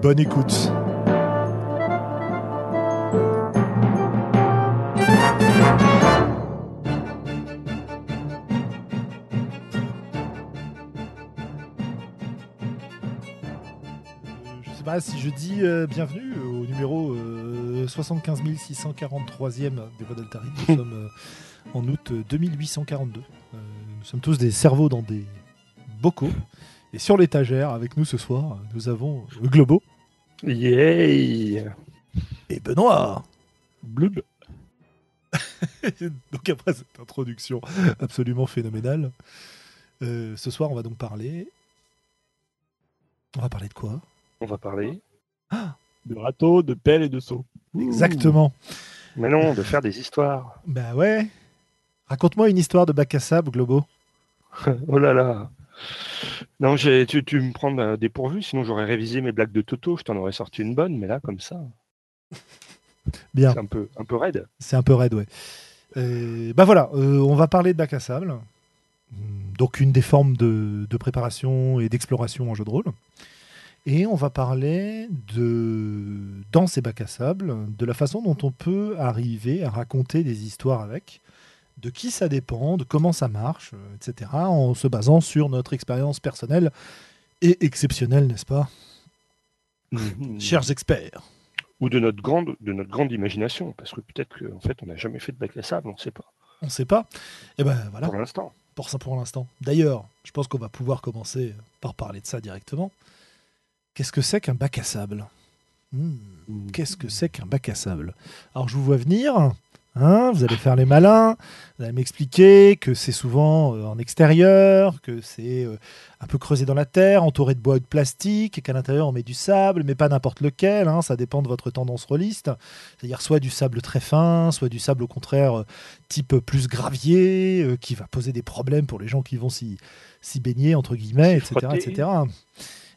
Bonne écoute. Je sais pas si je dis euh, bienvenue au numéro euh, 75 643e des Voix d'Altari. Nous sommes euh, en août 2842. Euh, nous sommes tous des cerveaux dans des bocaux. Et sur l'étagère, avec nous ce soir, nous avons le Globo Yay et Benoît. Blub. donc après cette introduction absolument phénoménale, euh, ce soir on va donc parler. On va parler de quoi? On va parler. De râteau, de pelle et de seau. Exactement. Mais non, de faire des histoires. Bah ouais. Raconte-moi une histoire de bac à sable, Globo. oh là là. Non, j'ai- tu, tu me prends dépourvu, sinon j'aurais révisé mes blagues de Toto, je t'en aurais sorti une bonne, mais là, comme ça, Bien. c'est un peu, un peu raide. C'est un peu raide, ouais. Euh, bah voilà, euh, on va parler de bac à sable. Donc une des formes de, de préparation et d'exploration en jeu de rôle. Et on va parler de, dans ces bacs à sable, de la façon dont on peut arriver à raconter des histoires avec, de qui ça dépend, de comment ça marche, euh, etc., en se basant sur notre expérience personnelle et exceptionnelle, n'est-ce pas, chers experts Ou de notre grande, de notre grande imagination, parce que peut-être qu'en fait, on n'a jamais fait de bac à sable, on ne sait pas, On ne sait pas. Et ben voilà. pour l'instant. pour ça pour l'instant. D'ailleurs, je pense qu'on va pouvoir commencer par parler de ça directement. Qu'est-ce que c'est qu'un bac à sable? Hmm, Qu'est-ce que c'est qu'un bac à sable? Alors je vous vois venir, hein, vous allez faire les malins, vous allez m'expliquer que c'est souvent euh, en extérieur, que c'est euh, un peu creusé dans la terre, entouré de bois ou de plastique, et qu'à l'intérieur on met du sable, mais pas n'importe lequel, hein, ça dépend de votre tendance rôliste. C'est-à-dire soit du sable très fin, soit du sable au contraire euh, type plus gravier, qui va poser des problèmes pour les gens qui vont s'y s'y baigner, entre guillemets, etc. etc.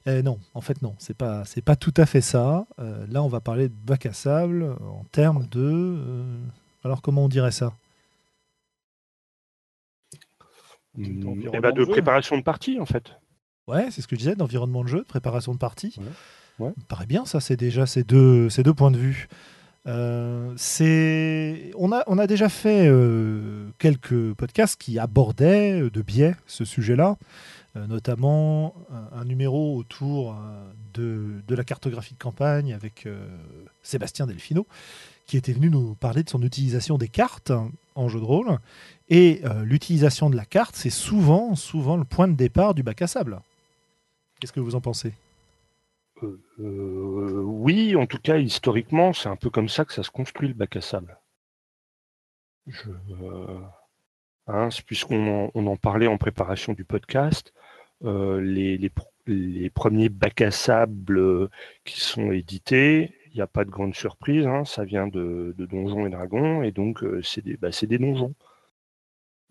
Euh, non, en fait non, c'est pas c'est pas tout à fait ça. Euh, là, on va parler de bac à sable en termes de euh, alors comment on dirait ça? Mm, environnement eh ben, de préparation de partie, en fait. Ouais, c'est ce que je disais, d'environnement de jeu, de préparation de partie. Ouais. Ouais. Ça me paraît bien, ça, c'est déjà ces deux, ces deux points de vue. Euh, c'est... On, a, on a déjà fait euh, quelques podcasts qui abordaient euh, de biais ce sujet-là, euh, notamment un, un numéro autour euh, de, de la cartographie de campagne avec euh, Sébastien Delfino, qui était venu nous parler de son utilisation des cartes en jeu de rôle. Et euh, l'utilisation de la carte, c'est souvent, souvent le point de départ du bac à sable. Qu'est-ce que vous en pensez? Euh, euh, oui, en tout cas, historiquement, c'est un peu comme ça que ça se construit le bac à sable. Je, hein, puisqu'on en, parlait en préparation du podcast, les, les, pr- les premiers bacs à sable qui sont édités, il n'y a pas de grande surprise, hein, ça vient de, Donjons et Dragons, et donc euh, c'est des, bah, c'est des donjons.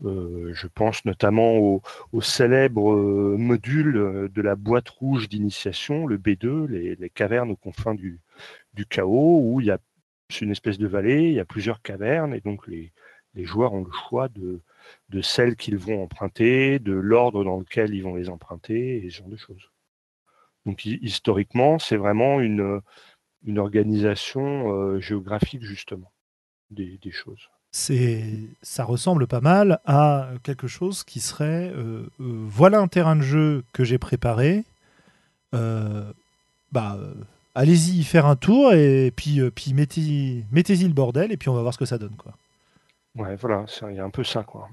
Euh, je pense notamment au, célèbre euh, module de la boîte rouge d'initiation, le B2, les, cavernes aux confins du, chaos, où il y a une espèce de vallée, il y a plusieurs cavernes, et donc les, joueurs ont le choix de, de celles qu'ils vont emprunter, de l'ordre dans lequel ils vont les emprunter, et ce genre de choses. Donc hi- historiquement, c'est vraiment une, une organisation euh, géographique, justement, des, des choses. c'est, ça ressemble pas mal à quelque chose qui serait euh, euh, voilà un terrain de jeu que j'ai préparé. euh, bah, allez-y faire un tour et puis, euh, puis mettez, mettez-y le bordel et puis on va voir ce que ça donne. Quoi. Ouais, voilà, il y a un peu ça, quoi.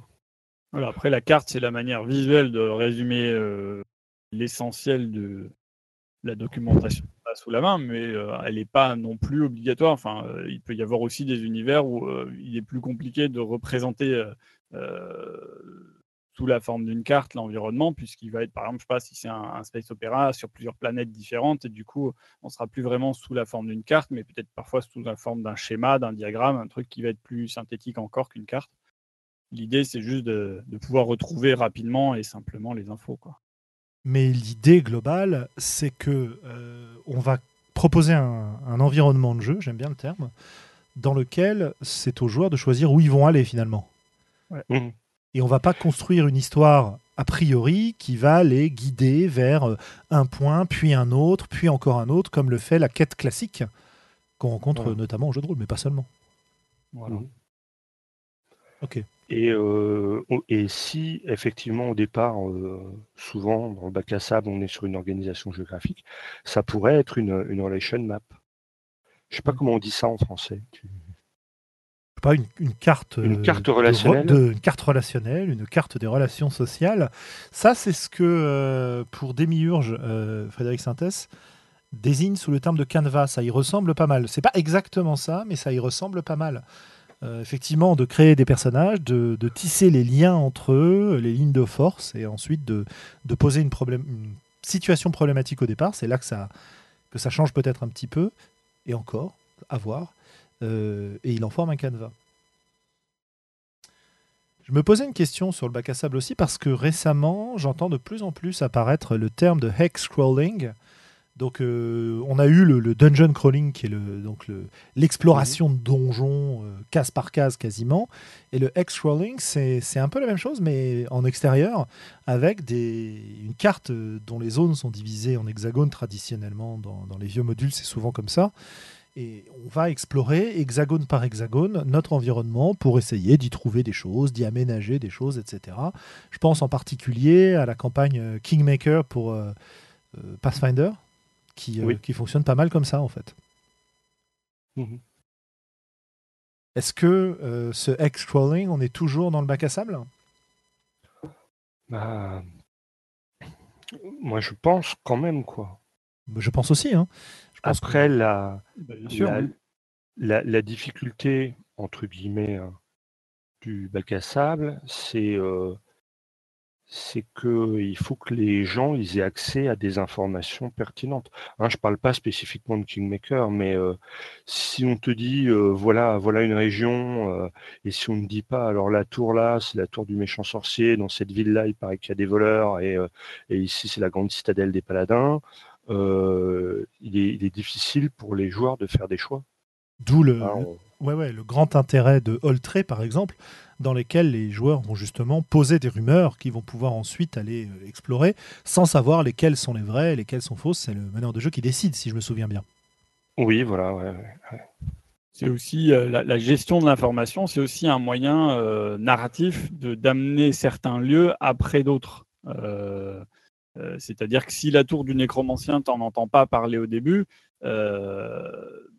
Voilà, après, la carte, c'est la manière visuelle de résumer euh, l'essentiel de la documentation sous la main, mais euh, elle n'est pas non plus obligatoire. Enfin, euh, il peut y avoir aussi des univers où euh, il est plus compliqué de représenter sous la forme d'une carte l'environnement, puisqu'il va être, par exemple, je sais pas si c'est un, space opéra sur plusieurs planètes différentes, et du coup, on sera plus vraiment sous la forme d'une carte, mais peut-être parfois sous la forme d'un schéma, d'un diagramme, un truc qui va être plus synthétique encore qu'une carte. L'idée, c'est juste de, pouvoir retrouver rapidement et simplement les infos. Mais l'idée globale, c'est que euh, on va proposer un, environnement de jeu, j'aime bien le terme, dans lequel c'est aux joueurs de choisir où ils vont aller finalement. Mmh. Et on va pas construire une histoire a priori qui va les guider vers euh, un point, puis un autre, puis encore un autre, comme le fait la quête classique qu'on rencontre notamment au jeu de rôle, mais pas seulement. Voilà. Mmh. Ok. Et, euh, et si effectivement au départ, euh, souvent dans le bac à sable, on est sur une organisation géographique, ça pourrait être une, une relation map. Je sais pas comment on dit ça en français. Pas une, une, carte. Une carte relationnelle? De, une carte relationnelle, une carte des relations sociales. Ça, c'est ce que euh, pour Démiurge, Frédéric Sintès désigne sous le terme de canevas. Ça y ressemble pas mal. C'est pas exactement ça, mais ça y ressemble pas mal. Euh, effectivement, de créer des personnages, de, tisser les liens entre eux, les lignes de force, et ensuite de, poser une, situation problématique au départ. C'est là que ça, que ça change peut-être un petit peu, et encore, à voir. Euh, et il en forme un canevas. Je me posais une question sur le bac à sable aussi parce que récemment, j'entends de plus en plus apparaître le terme de hex scrolling, donc, euh, on a eu le, dungeon crawling, qui est le, donc l'exploration de donjons euh, case par case quasiment. Et le hex crawling, c'est un peu la même chose, mais en extérieur, avec des, une carte euh, dont les zones sont divisées en hexagones traditionnellement. Dans les vieux modules, c'est souvent comme ça. Et on va explorer hexagone par hexagone notre environnement pour essayer d'y trouver des choses, d'y aménager des choses, etc. Je pense en particulier à la campagne Kingmaker pour Pathfinder, qui, euh, qui fonctionne pas mal comme ça en fait. Mhm. Est-ce que euh, ce X-Crawling, on est toujours dans le bac à sable? Bah, Moi je pense quand même quoi. Bah, je pense aussi. Hein. Après la, bah, la, la, difficulté entre guillemets hein, du bac à sable, c'est euh, c'est qu'il faut que les gens ils aient accès à des informations pertinentes. Hein, je ne parle pas spécifiquement de Kingmaker, mais euh, si on te dit euh, voilà voilà une région euh, et si on ne dit pas alors la tour là c'est la tour du méchant sorcier, dans cette ville là il paraît qu'il y a des voleurs et, et ici c'est la grande citadelle des paladins, il est, il, est, difficile pour les joueurs de faire des choix. D'où le, ouais, ouais, le grand intérêt de Holtrey par exemple dans lesquels les joueurs vont justement poser des rumeurs qui vont pouvoir ensuite aller euh, explorer sans savoir lesquelles sont les vraies, lesquelles sont fausses. C'est le meneur de jeu qui décide, si je me souviens bien. Oui, voilà. Ouais, C'est aussi euh, la, gestion de l'information, c'est aussi un moyen euh, narratif de d'amener certains lieux après d'autres. C'est-à-dire que si la tour du nécromancien, t'en entends pas parler au début,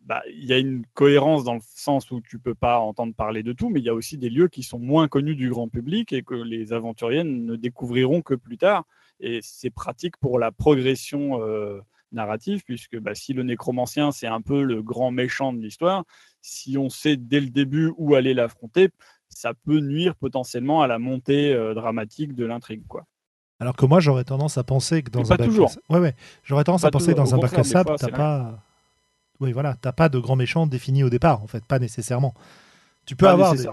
bah, il y a une cohérence dans le sens où tu peux pas entendre parler de tout, mais il y a aussi des lieux qui sont moins connus du grand public et que les aventuriers ne découvriront que plus tard. Et c'est pratique pour la progression euh, narrative, puisque bah, si le nécromancien, c'est un peu le grand méchant de l'histoire, si on sait dès le début où aller l'affronter, ça peut nuire potentiellement à la montée euh, dramatique de l'intrigue. quoi. Alors que moi, j'aurais tendance à penser que dans un bac toujours. Ouais, ouais. J'aurais tendance à penser que dans un bac à sable, t'as pas oui, voilà, t'as pas de grands méchants définis au départ, en fait, pas nécessairement. Tu peux avoir des,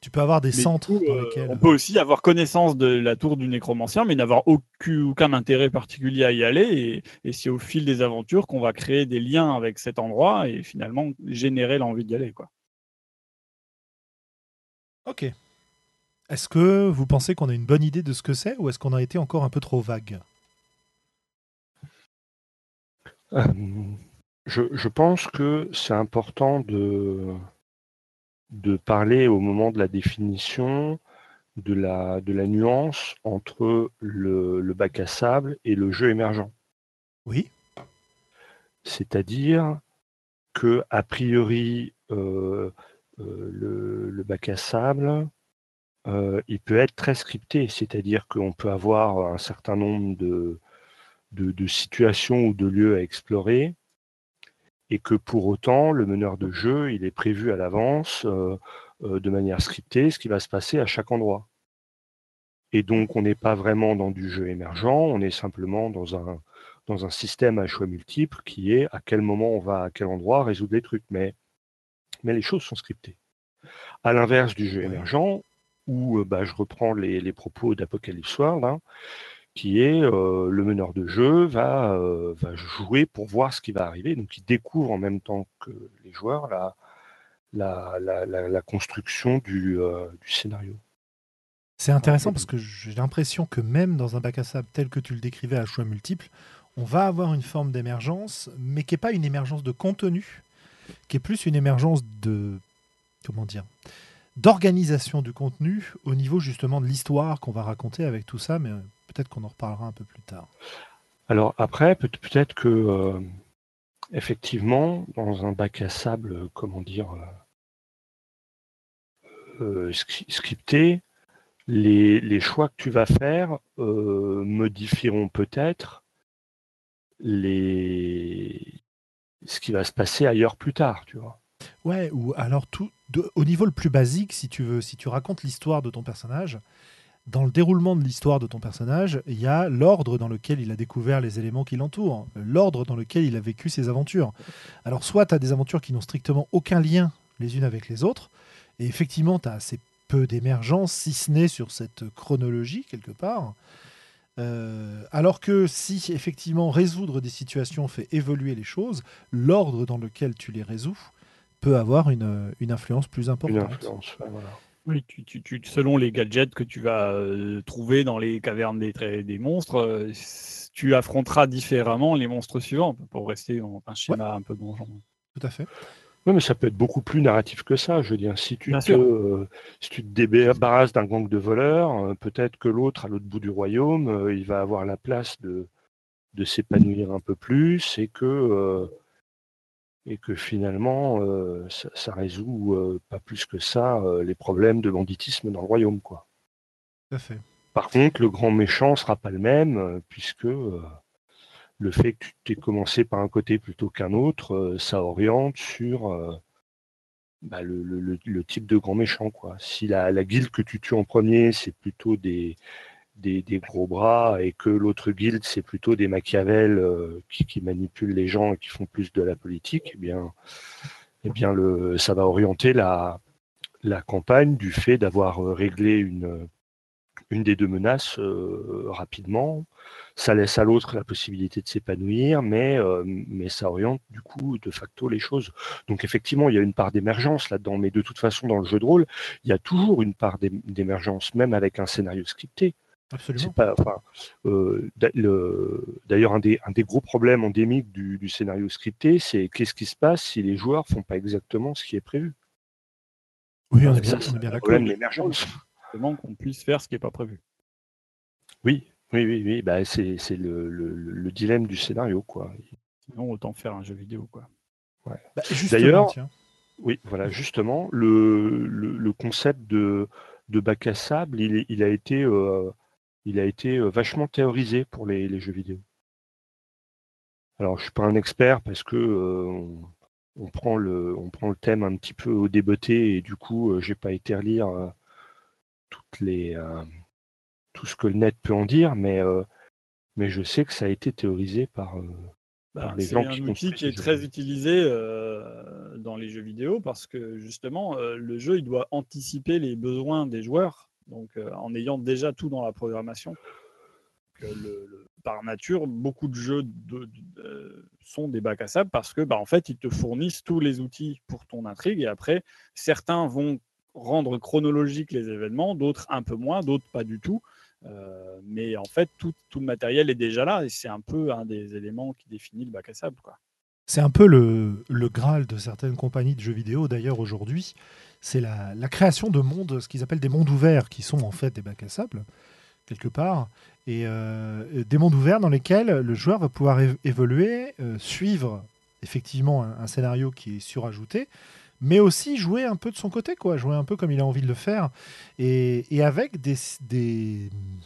tu peux avoir des centres dans euh, lesquels... On peut aussi avoir connaissance de la tour du nécromancien, mais n'avoir aucun, aucun, intérêt particulier à y aller. Et, et c'est au fil des aventures qu'on va créer des liens avec cet endroit et finalement générer l'envie d'y aller. Quoi. Ok. Est-ce que vous pensez qu'on a une bonne idée de ce que c'est ou est-ce qu'on a été encore un peu trop vague? Euh, je, pense que c'est important de, de parler au moment de la définition de la, de la nuance entre le, bac à sable et le jeu émergent. Oui. C'est-à-dire que, a priori, euh, euh, le, bac à sable, euh, il peut être très scripté, c'est-à-dire qu'on peut avoir un certain nombre de, de, situations ou de lieux à explorer, et que pour autant, le meneur de jeu, il est prévu à l'avance, euh, euh, de manière scriptée, ce qui va se passer à chaque endroit. Et donc, on n'est pas vraiment dans du jeu émergent, on est simplement dans un, dans un système à choix multiples qui est à quel moment on va à quel endroit résoudre les trucs. Mais, mais les choses sont scriptées. À l'inverse du jeu émergent, où euh, bah, je reprends les, propos d'Apocalypse World, qui est euh, le meneur de jeu va, euh, va, jouer pour voir ce qui va arriver. Donc il découvre en même temps que les joueurs la, la, la, la construction du, du scénario. C'est intéressant parce que j'ai l'impression que même dans un bac à sable tel que tu le décrivais à choix multiples, on va avoir une forme d'émergence, mais qui n'est pas une émergence de contenu, qui est plus une émergence de comment dire d'organisation du contenu au niveau justement de l'histoire qu'on va raconter avec tout ça, mais euh, peut-être qu'on en reparlera un peu plus tard. Alors après, peut-être que euh, effectivement, dans un bac à sable, comment dire, euh, scripté, les, choix que tu vas faire euh, modifieront peut-être les ce qui va se passer ailleurs plus tard, tu vois. Ouais, ou alors tout au niveau le plus basique, si tu veux, si tu racontes l'histoire de ton personnage, dans le déroulement de l'histoire de ton personnage, il y a l'ordre dans lequel il a découvert les éléments qui l'entourent, l'ordre dans lequel il a vécu ses aventures. Alors soit tu as des aventures qui n'ont strictement aucun lien les unes avec les autres, et effectivement tu as assez peu d'émergence, si ce n'est sur cette chronologie quelque part. Euh, alors que si effectivement résoudre des situations fait évoluer les choses, l'ordre dans lequel tu les résous peut avoir une, une influence plus importante. Oui, tu, selon les gadgets que tu vas euh, trouver dans les cavernes des, des monstres, euh, tu affronteras différemment les monstres suivants pour rester dans un schéma un peu donjon. Tout à fait. Oui, mais ça peut être beaucoup plus narratif que ça. Je veux dire, si tu, te, euh, si tu te débarrasses d'un gang de voleurs, euh, peut-être que l'autre, à l'autre bout du royaume, il va avoir la place de, de s'épanouir un peu plus et que, et que finalement, ça, ça, résout pas plus que ça les problèmes de banditisme dans le royaume. Quoi. Tout à fait. Par contre, le grand méchant sera pas le même, puisque le fait que tu aies commencé par un côté plutôt qu'un autre, euh, ça oriente sur euh, bah, le, type de grand méchant. Quoi. Si la, la guilde que tu tues en premier, c'est plutôt des, des, gros bras et que l'autre guilde, c'est plutôt des Machiavel euh, qui, manipulent les gens et qui font plus de la politique, eh bien, eh bien ça va orienter la, la campagne du fait d'avoir réglé une, une des deux menaces rapidement ça laisse à l'autre la possibilité de s'épanouir, mais, euh, mais ça oriente du coup de facto les choses. Donc effectivement, il y a une part d'émergence là-dedans, mais de toute façon, dans le jeu de rôle, il y a toujours une part d'émergence, même avec un scénario scripté. Absolument. Euh, d'ailleurs, un des, un des gros problèmes endémiques du, scénario scripté, c'est qu'est-ce qui se passe si les joueurs font pas exactement ce qui est prévu? Oui, on est bien, bien d'accord. l'émergence. qu'on puisse faire ce qui n'est pas prévu. Oui, oui, oui, oui, bah, c'est le, dilemme du scénario, quoi. Sinon, autant faire un jeu vidéo, quoi. Ouais. Bah, D'ailleurs, oui, voilà, justement, le, concept de, de bac à sable, il, a été, euh, il a été euh, vachement théorisé pour les, jeux vidéo. Alors, je suis pas un expert parce que euh, on, prend le, on prend le thème un petit peu au débeauté et du coup, j'ai pas été relire toutes les tout ce que le net peut en dire, mais, euh, mais je sais que ça a été théorisé par, euh, bah, les gens qui C'est un outil qui est très utilisé euh, dans les jeux vidéo parce que justement, le jeu il doit anticiper les besoins des joueurs, donc en ayant déjà tout dans la programmation. par nature, beaucoup de jeux sont des bacs à sable parce que, bah, en fait, ils te fournissent tous les outils pour ton intrigue et après, certains vont rendre chronologiques les événements, d'autres un peu moins, d'autres pas du tout. Euh, mais en fait, tout, le matériel est déjà là et c'est un peu un des éléments qui définit le bac à sable. C'est un peu le, Graal de certaines compagnies de jeux vidéo d'ailleurs aujourd'hui. C'est la, la, création de mondes, ce qu'ils appellent des mondes ouverts, qui sont en fait des bacs à sable, quelque part. Et euh, des mondes ouverts dans lesquels le joueur va pouvoir évoluer, euh, suivre effectivement un, scénario qui est surajouté, mais aussi jouer un peu de son côté, quoi, jouer un peu comme il a envie de le faire, et, avec des,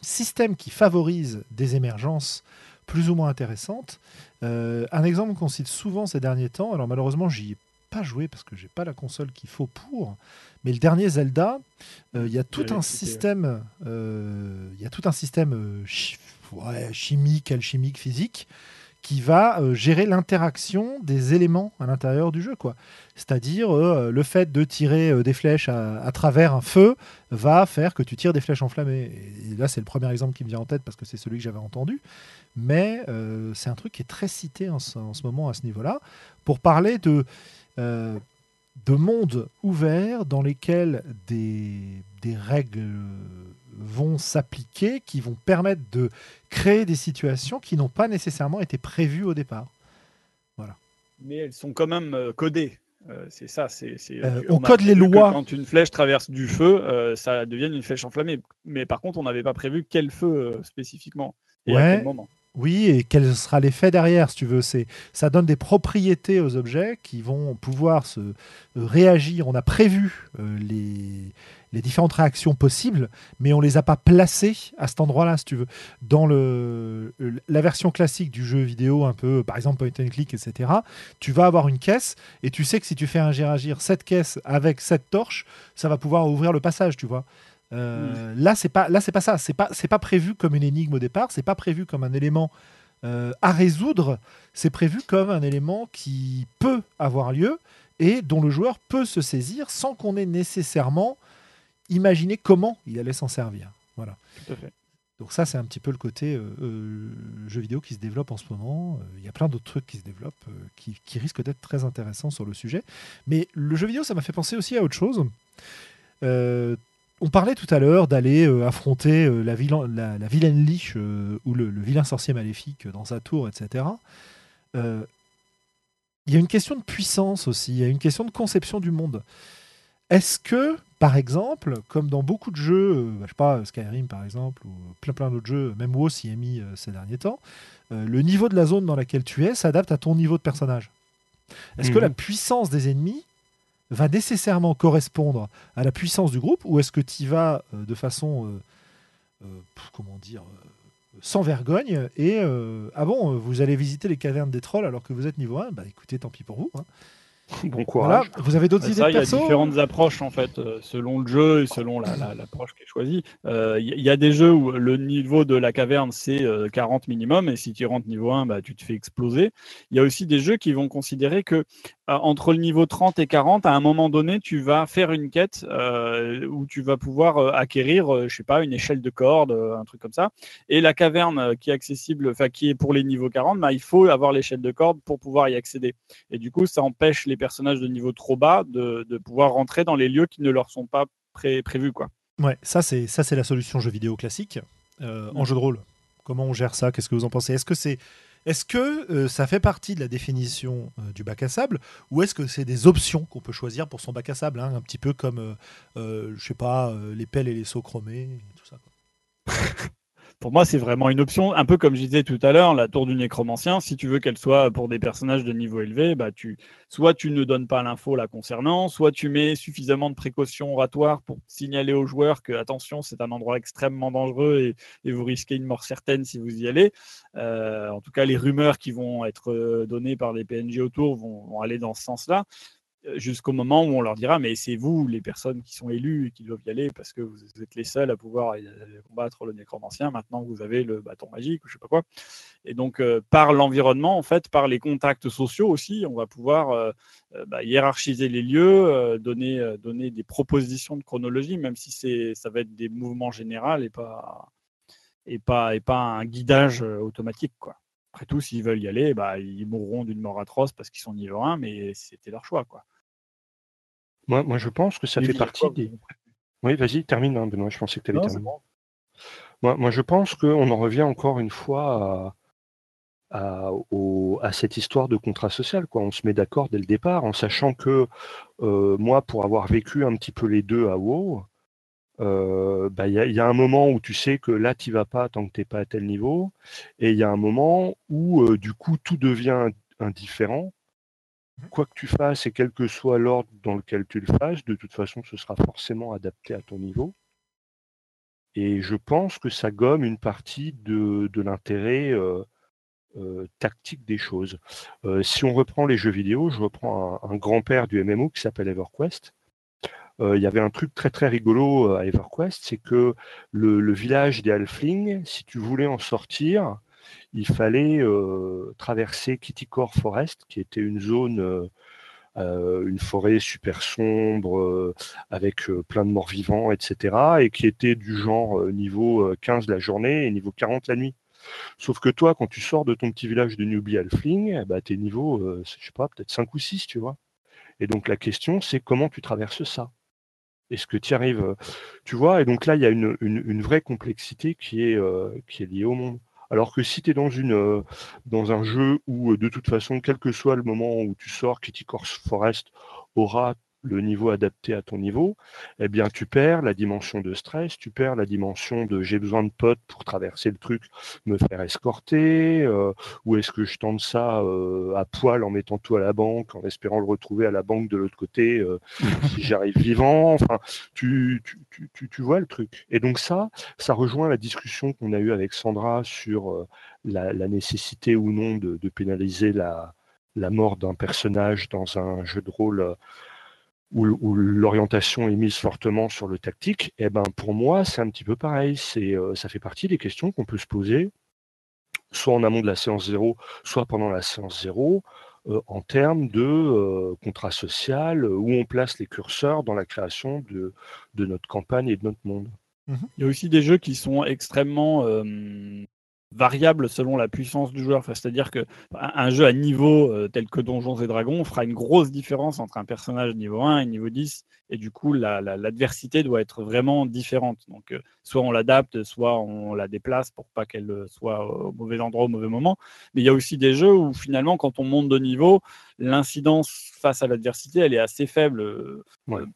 systèmes qui favorisent des émergences plus ou moins intéressantes. Euh, un exemple qu'on cite souvent ces derniers temps, alors malheureusement j'y ai pas joué parce que j'ai pas la console qu'il faut pour. Mais le dernier Zelda, euh, il y a tout un système, euh, il y a tout un système chimique, alchimique, physique qui va euh, gérer l'interaction des éléments à l'intérieur du jeu. quoi. C'est-à-dire euh, le fait de tirer euh, des flèches à, travers un feu va faire que tu tires des flèches enflammées. Et, là, c'est le premier exemple qui me vient en tête parce que c'est celui que j'avais entendu. Mais c'est un truc qui est très cité en ce, moment à ce niveau-là pour parler de, de mondes ouverts dans lesquels des, des règles vont s'appliquer, qui vont permettre de créer des situations qui n'ont pas nécessairement été prévues au départ. Voilà. Mais elles sont quand même euh, codées. Euh, c'est ça. C'est, euh, on, code les lois. Quand une flèche traverse du feu, ça devient une flèche enflammée. Mais par contre, on n'avait pas prévu quel feu spécifiquement et à quel moment. Oui, et quel sera l'effet derrière, si tu veux? C'est, ça donne des propriétés aux objets qui vont pouvoir se réagir. On a prévu les, les différentes réactions possibles, mais on les a pas placées à cet endroit-là, si tu veux. Dans le, la version classique du jeu vidéo, un peu, par exemple, point and click, etc., tu vas avoir une caisse et tu sais que si tu fais agir cette caisse avec cette torche, ça va pouvoir ouvrir le passage, tu vois. Euh, là, c'est pas, là, c'est pas ça. C'est pas, c'est pas prévu comme une énigme au départ. C'est pas prévu comme un élément euh, à résoudre. C'est prévu comme un élément qui peut avoir lieu et dont le joueur peut se saisir sans qu'on ait nécessairement imaginer comment il allait s'en servir. Voilà. Donc ça, c'est un petit peu le côté euh, jeu vidéo qui se développe en ce moment. Il y a plein d'autres trucs qui se développent, qui, risquent d'être très intéressants sur le sujet. Mais le jeu vidéo, ça m'a fait penser aussi à autre chose. On parlait tout à l'heure d'aller affronter la, la, la, vilaine liche ou le, le, vilain sorcier maléfique dans sa tour, etc. Il y a une question de puissance aussi, il y a une question de conception du monde. Est-ce que, par exemple, comme dans beaucoup de jeux, euh, bah, je sais pas, Skyrim par exemple, ou plein plein d'autres jeux, même WoW s'y est mis euh, ces derniers temps, euh, le niveau de la zone dans laquelle tu es s'adapte à ton niveau de personnage? Est-ce que la mhm. puissance des ennemis va nécessairement correspondre à la puissance du groupe, ou est-ce que tu y vas de façon, comment dire, sans vergogne, et ah bon, vous allez visiter les cavernes des trolls alors que vous êtes niveau 1, bah écoutez, tant pis pour vous. Hein. Bon courage. Vous avez d'autres idées de Il y a différentes approches en fait, euh, selon le jeu et selon l'approche qui est choisie. Euh, il y, a des jeux où le niveau de la caverne c'est 40 euh, minimum et si tu rentres niveau 1, bah, tu te fais exploser. Il y a aussi des jeux qui vont considérer que entre le niveau 30 et 40, à un moment donné, tu vas faire une quête où tu vas pouvoir acquérir, je sais pas, une échelle de corde, un truc comme ça. Et la caverne qui est accessible, enfin qui est pour les niveaux 40, bah, il faut avoir l'échelle de corde pour pouvoir y accéder. Et du coup, ça empêche les personnages de niveau trop bas de, pouvoir rentrer dans les lieux qui ne leur sont pas prévus. Quoi. Ouais, ça c'est ça c'est la solution jeu vidéo classique. Euh, en jeu de rôle, comment on gère ça? Qu'est-ce que vous en pensez? Est-ce que c'est est-ce que euh, ça fait partie de la définition euh, du bac à sable ou est-ce que c'est des options qu'on peut choisir pour son bac à sable, hein, un petit peu comme, je sais pas, les pelles et les seaux chromés, tout ça pour moi, c'est vraiment une option. Un peu comme je disais tout à l'heure, la tour du nécromancien, si tu veux qu'elle soit pour des personnages de niveau élevé, bah tu, soit tu ne donnes pas l'info la concernant, soit tu mets suffisamment de précautions oratoires pour signaler aux joueurs que, attention, c'est un endroit extrêmement dangereux et, vous risquez une mort certaine si vous y allez. Euh, en tout cas, les rumeurs qui vont être euh, données par les PNJ autour vont aller dans ce sens-là jusqu'au moment où on leur dira mais c'est vous les personnes qui sont élues et qui doivent y aller parce que vous êtes les seuls à pouvoir euh, combattre le nécromancien maintenant vous avez le bâton magique ou je sais pas quoi et donc euh, par l'environnement en fait par les contacts sociaux aussi on va pouvoir euh, bah, hiérarchiser les lieux donner donner des propositions de chronologie même si c'est ça va être des mouvements généraux et pas et pas et pas un guidage automatique quoi après tout, s'ils veulent y aller, bah, ils mourront d'une mort atroce parce qu'ils sont niveau 1, mais c'était leur choix. Quoi. Moi, je pense que ça fait partie des. Oui, vas-y, termine, hein, Benoît. Je pensais que tu allais terminer. Moi, je pense qu'on en revient encore une fois à, cette histoire de contrat social. Quoi. On se met d'accord dès le départ en sachant que euh, moi, pour avoir vécu un petit peu les deux à WoW, euh, bah, il y, a un moment où tu sais que là, tu vas pas tant que tu n'es pas à tel niveau. Et il y a un moment où, euh, du coup, tout devient indifférent. Quoi que tu fasses et quel que soit l'ordre dans lequel tu le fasses, de toute façon, ce sera forcément adapté à ton niveau. Et je pense que ça gomme une partie de, l'intérêt tactique des choses. si on reprend les jeux vidéo, je reprends un, grand-père du MMO qui s'appelle EverQuest. Il y avait un truc très très rigolo à EverQuest, c'est que le, village des Halflings, si tu voulais en sortir, il fallait traverser Kittycore Forest, qui était une zone euh, une forêt super sombre euh, avec euh, plein de morts vivants, etc. et qui était du genre niveau 15 la journée et niveau 40 la nuit. Sauf que toi, quand tu sors de ton petit village de Newbie Halfling, ben, t'es niveau, je sais pas, peut-être 5 ou 6, tu vois. Et donc la question, c'est comment tu traverses ça? Est-ce que tu arrives? Tu vois, et donc là, il y a une, une, vraie complexité qui est, qui est liée au monde. Alors que si tu es dans, une, euh, dans un jeu où, euh, de toute façon, quel que soit le moment où tu sors, Kitty Corse Forest aura le niveau adapté à ton niveau, eh bien tu perds la dimension de stress, tu perds la dimension de j'ai besoin de potes pour traverser le truc, me faire escorter, euh, ou est-ce que je tente ça euh, à poil en mettant tout à la banque, en espérant le retrouver à la banque de l'autre côté euh, si j'arrive vivant. Enfin, tu, tu, tu, tu, vois le truc. Et donc ça, ça rejoint la discussion qu'on a eue avec Sandra sur la, la, nécessité ou non de, de pénaliser la, la mort d'un personnage dans un jeu de rôle où, l'orientation est mise fortement sur le tactique, et eh ben pour moi c'est un petit peu pareil. C'est euh, ça fait partie des questions qu'on peut se poser, soit en amont de la séance zéro, soit pendant la séance zéro, euh, en termes de euh, contrat social, où on place les curseurs dans la création de, de notre campagne et de notre monde. Mmh Il y a aussi des jeux qui sont extrêmement variable selon la puissance du joueur. C'est-à-dire que un jeu à niveau euh, tel que Donjons et Dragons fera une grosse différence entre un personnage niveau 1 et niveau 10. Et du coup, l'adversité doit être vraiment différente. Donc, euh, soit on l'adapte, soit on la déplace pour pas qu'elle soit au mauvais endroit au mauvais moment. Mais il y a aussi des jeux où finalement, quand on monte de niveau, l'incidence face à l'adversité, elle est assez faible. Euh,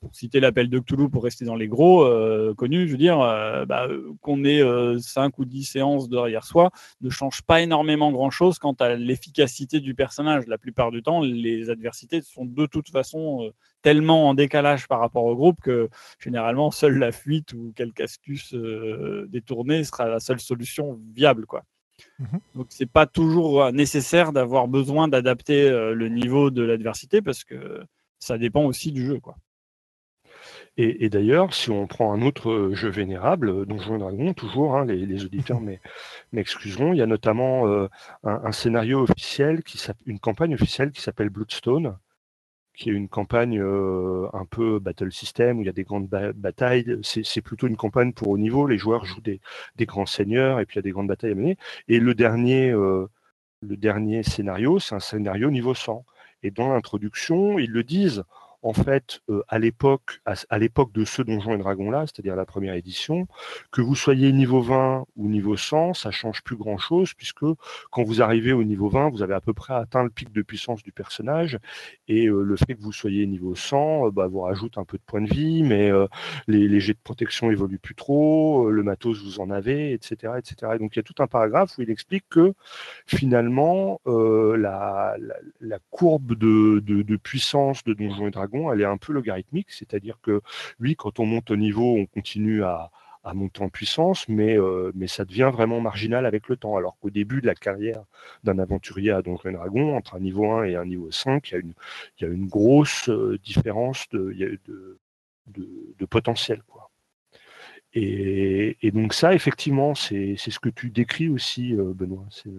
pour citer l'appel de Cthulhu, pour rester dans les gros euh, connus, je veux dire, euh, bah, qu'on ait 5 ou 10 séances derrière soi ne change pas énormément grand-chose quant à l'efficacité du personnage. La plupart du temps, les adversités sont de toute façon tellement en décalage par rapport au groupe que généralement, seule la fuite ou quelque astuce détournée sera la seule solution viable. quoi. Mhm. Donc c'est pas toujours euh, nécessaire d'avoir besoin d'adapter euh, le niveau de l'adversité parce que ça dépend aussi du jeu, quoi. Et, d'ailleurs, si on prend un autre euh, jeu vénérable, Donjons et Dragons, toujours, hein, les, auditeurs m'excuseront, il y a notamment un, un, scénario officiel, qui une campagne officielle qui s'appelle Bloodstone, qui est une campagne euh, un peu battle system où il y a des grandes batailles. C'est plutôt une campagne pour haut niveau. Les joueurs jouent des, grands seigneurs et puis il y a des grandes batailles à mener. Et le dernier, euh, le dernier scénario, c'est un scénario niveau 100. Et dans l'introduction, ils le disent en fait, euh, à l'époque, à, l'époque de ce Donjons et Dragons là, c'est-à-dire la première édition, que vous soyez niveau 20 ou niveau 100, ça change plus grand-chose puisque quand vous arrivez au niveau 20, vous avez à peu près atteint le pic de puissance du personnage et euh, le fait que vous soyez niveau 100, euh, bah, vous rajoute un peu de points de vie, mais les, jets de protection évoluent plus trop, le matos vous en avez, etc., etc. donc il y a tout un paragraphe où il explique que finalement la, courbe de, de, de puissance de Donjons et Elle est un peu logarithmique, c'est-à-dire que oui, quand on monte au niveau, on continue à, monter en puissance, mais, euh, mais ça devient vraiment marginal avec le temps. Alors qu'au début de la carrière d'un aventurier à Donjons Dragon, entre un niveau 1 et un niveau 5, il y a une, il y a une grosse euh, différence de, de, potentiel. Quoi. Et, donc ça, effectivement, c'est ce que tu décris aussi, euh, Benoît. C'est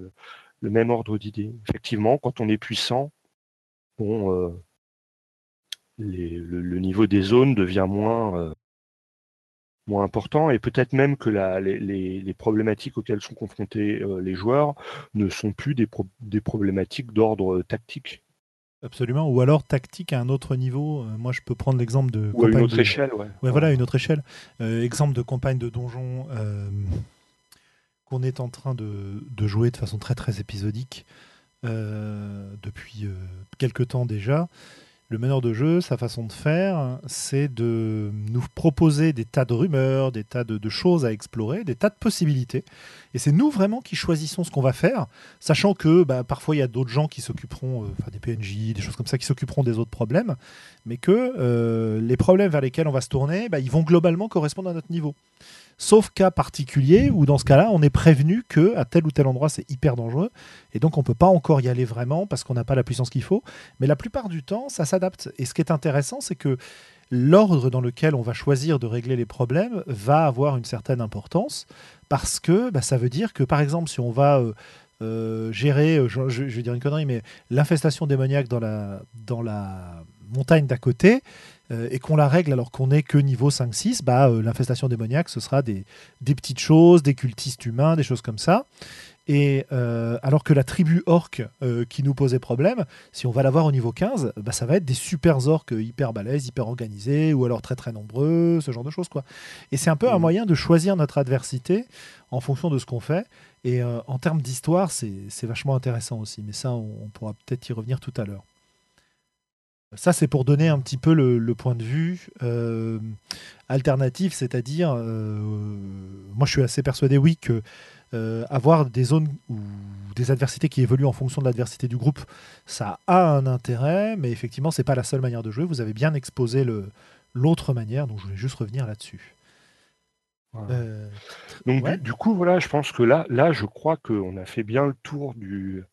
le, même ordre d'idée. Effectivement, quand on est puissant, le, niveau des zones devient moins, euh, moins important et peut-être même que la, les, problématiques auxquelles sont confrontés euh, les joueurs ne sont plus des, des problématiques d'ordre tactique. Absolument, ou alors tactique à un autre niveau. Euh, moi, je peux prendre l'exemple de. Ou à une autre échelle, ouais. ouais. voilà, une autre échelle. exemple de campagne de donjon qu'on est en train de, de, jouer de façon très très épisodique depuis quelques temps déjà. Le meneur de jeu, sa façon de faire, c'est de nous proposer des tas de rumeurs, des tas de, choses à explorer, des tas de possibilités. Et c'est nous vraiment qui choisissons ce qu'on va faire, sachant que bah, parfois il y a d'autres gens qui s'occuperont, euh, des PNJ, des choses comme ça, qui s'occuperont des autres problèmes, mais que euh, les problèmes vers lesquels on va se tourner, bah, ils vont globalement correspondre à notre niveau. Sauf cas particulier où dans ce cas-là, on est prévenu que à tel ou tel endroit c'est hyper dangereux et donc on peut pas encore y aller vraiment parce qu'on n'a pas la puissance qu'il faut. Mais la plupart du temps, ça s'adapte. Et ce qui est intéressant, c'est que l'ordre dans lequel on va choisir de régler les problèmes va avoir une certaine importance parce que bah, ça veut dire que par exemple si on va euh, euh, gérer, euh, je, je, vais dire une connerie, mais l'infestation démoniaque dans la, dans la montagne d'à côté, et qu'on la règle alors qu'on n'est que niveau 5-6, bah, l'infestation démoniaque, ce sera des, des, petites choses, des cultistes humains, des choses comme ça. Et euh, alors que la tribu orque euh, qui nous posait problème, si on va l'avoir au niveau 15, bah, ça va être des super orques hyper balèzes, hyper organisés, ou alors très très nombreux, ce genre de choses. quoi. Et c'est un peu un mmh. moyen de choisir notre adversité en fonction de ce qu'on fait. Et euh, en termes d'histoire, c'est vachement intéressant aussi. Mais ça, on, pourra peut-être y revenir tout à l'heure. Ça, c'est pour donner un petit peu le, point de vue alternatif, c'est-à-dire, moi je suis assez persuadé, oui, que euh, avoir des zones ou des adversités qui évoluent en fonction de l'adversité du groupe, ça a un intérêt, mais effectivement, c'est pas la seule manière de jouer. Vous avez bien exposé l'autre manière, donc je voulais juste revenir là-dessus. Euh, donc du, coup, voilà, je pense que là, là, je crois qu'on a fait bien le tour du,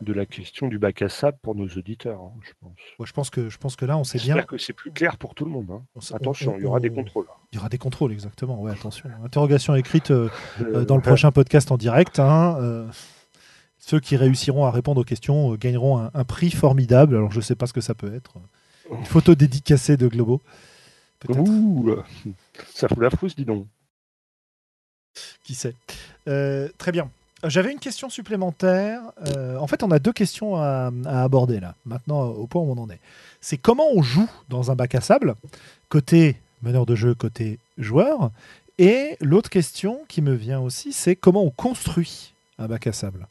de la question du bac à sable pour nos auditeurs, hein, je pense. je, pense que, je pense que là, on sait bien. J'espère que c'est plus clair pour tout le monde. Hein. attention, il y aura des contrôles. Il y aura des contrôles, exactement. Ouais, attention. Interrogation écrite euh, euh, dans le prochain podcast en direct. Hein, euh, ceux qui réussiront à répondre aux questions gagneront un, prix formidable. Alors, je ne sais pas ce que ça peut être. Une photo dédicacée de Globo. Ouh, ça fout la frousse, dis donc. Qui sait. très bien. J'avais une question supplémentaire. Euh, en fait, on a deux questions à, aborder là, maintenant au point où on en est. C'est comment on joue dans un bac à sable, côté meneur de jeu, côté joueur? Et l'autre question qui me vient aussi, c'est comment on construit un bac à sable?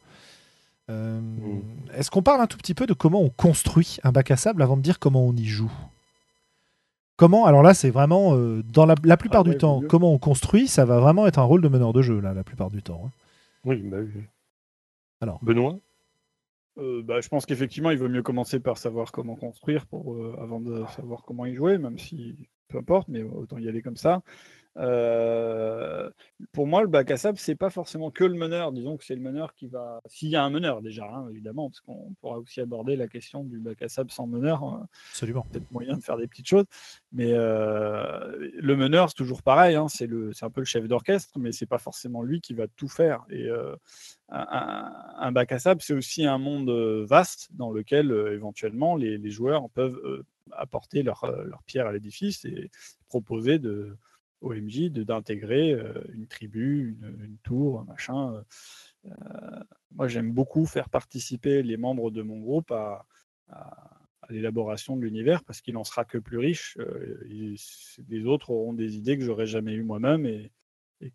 Euh, mmh. Est-ce qu'on parle un tout petit peu de comment on construit un bac à sable avant de dire comment on y joue? Comment Alors là, c'est vraiment, euh, dans la, plupart ah du temps, comment on construit, ça va vraiment être un rôle de meneur de jeu, là, la plupart du temps. Hein. Oui, bah oui. Alors. Benoît? Euh, bah, je pense qu'effectivement, il vaut mieux commencer par savoir comment construire pour, euh, avant de savoir comment y jouer, même si peu importe, mais autant y aller comme ça. Euh, pour moi, le bac à sable, c'est pas forcément que le meneur. Disons que c'est le meneur qui va. S'il y a un meneur déjà, hein, évidemment, parce qu'on pourra aussi aborder la question du bac à sable sans meneur. Hein. Absolument. Peut-être moyen de faire des petites choses. Mais euh, le meneur, c'est toujours pareil. Hein, c'est un peu le chef d'orchestre, mais c'est pas forcément lui qui va tout faire. Et euh, un, bac à sable, c'est aussi un monde vaste dans lequel éventuellement les, les, joueurs peuvent apporter leur, leur pierre à l'édifice et proposer de OMJ d'intégrer euh, une tribu, une, tour, un machin. Euh, euh, moi, j'aime beaucoup faire participer les membres de mon groupe à, l'élaboration de l'univers parce qu'il en sera que plus riche. les autres auront des idées que j'aurais jamais eues moi-même et,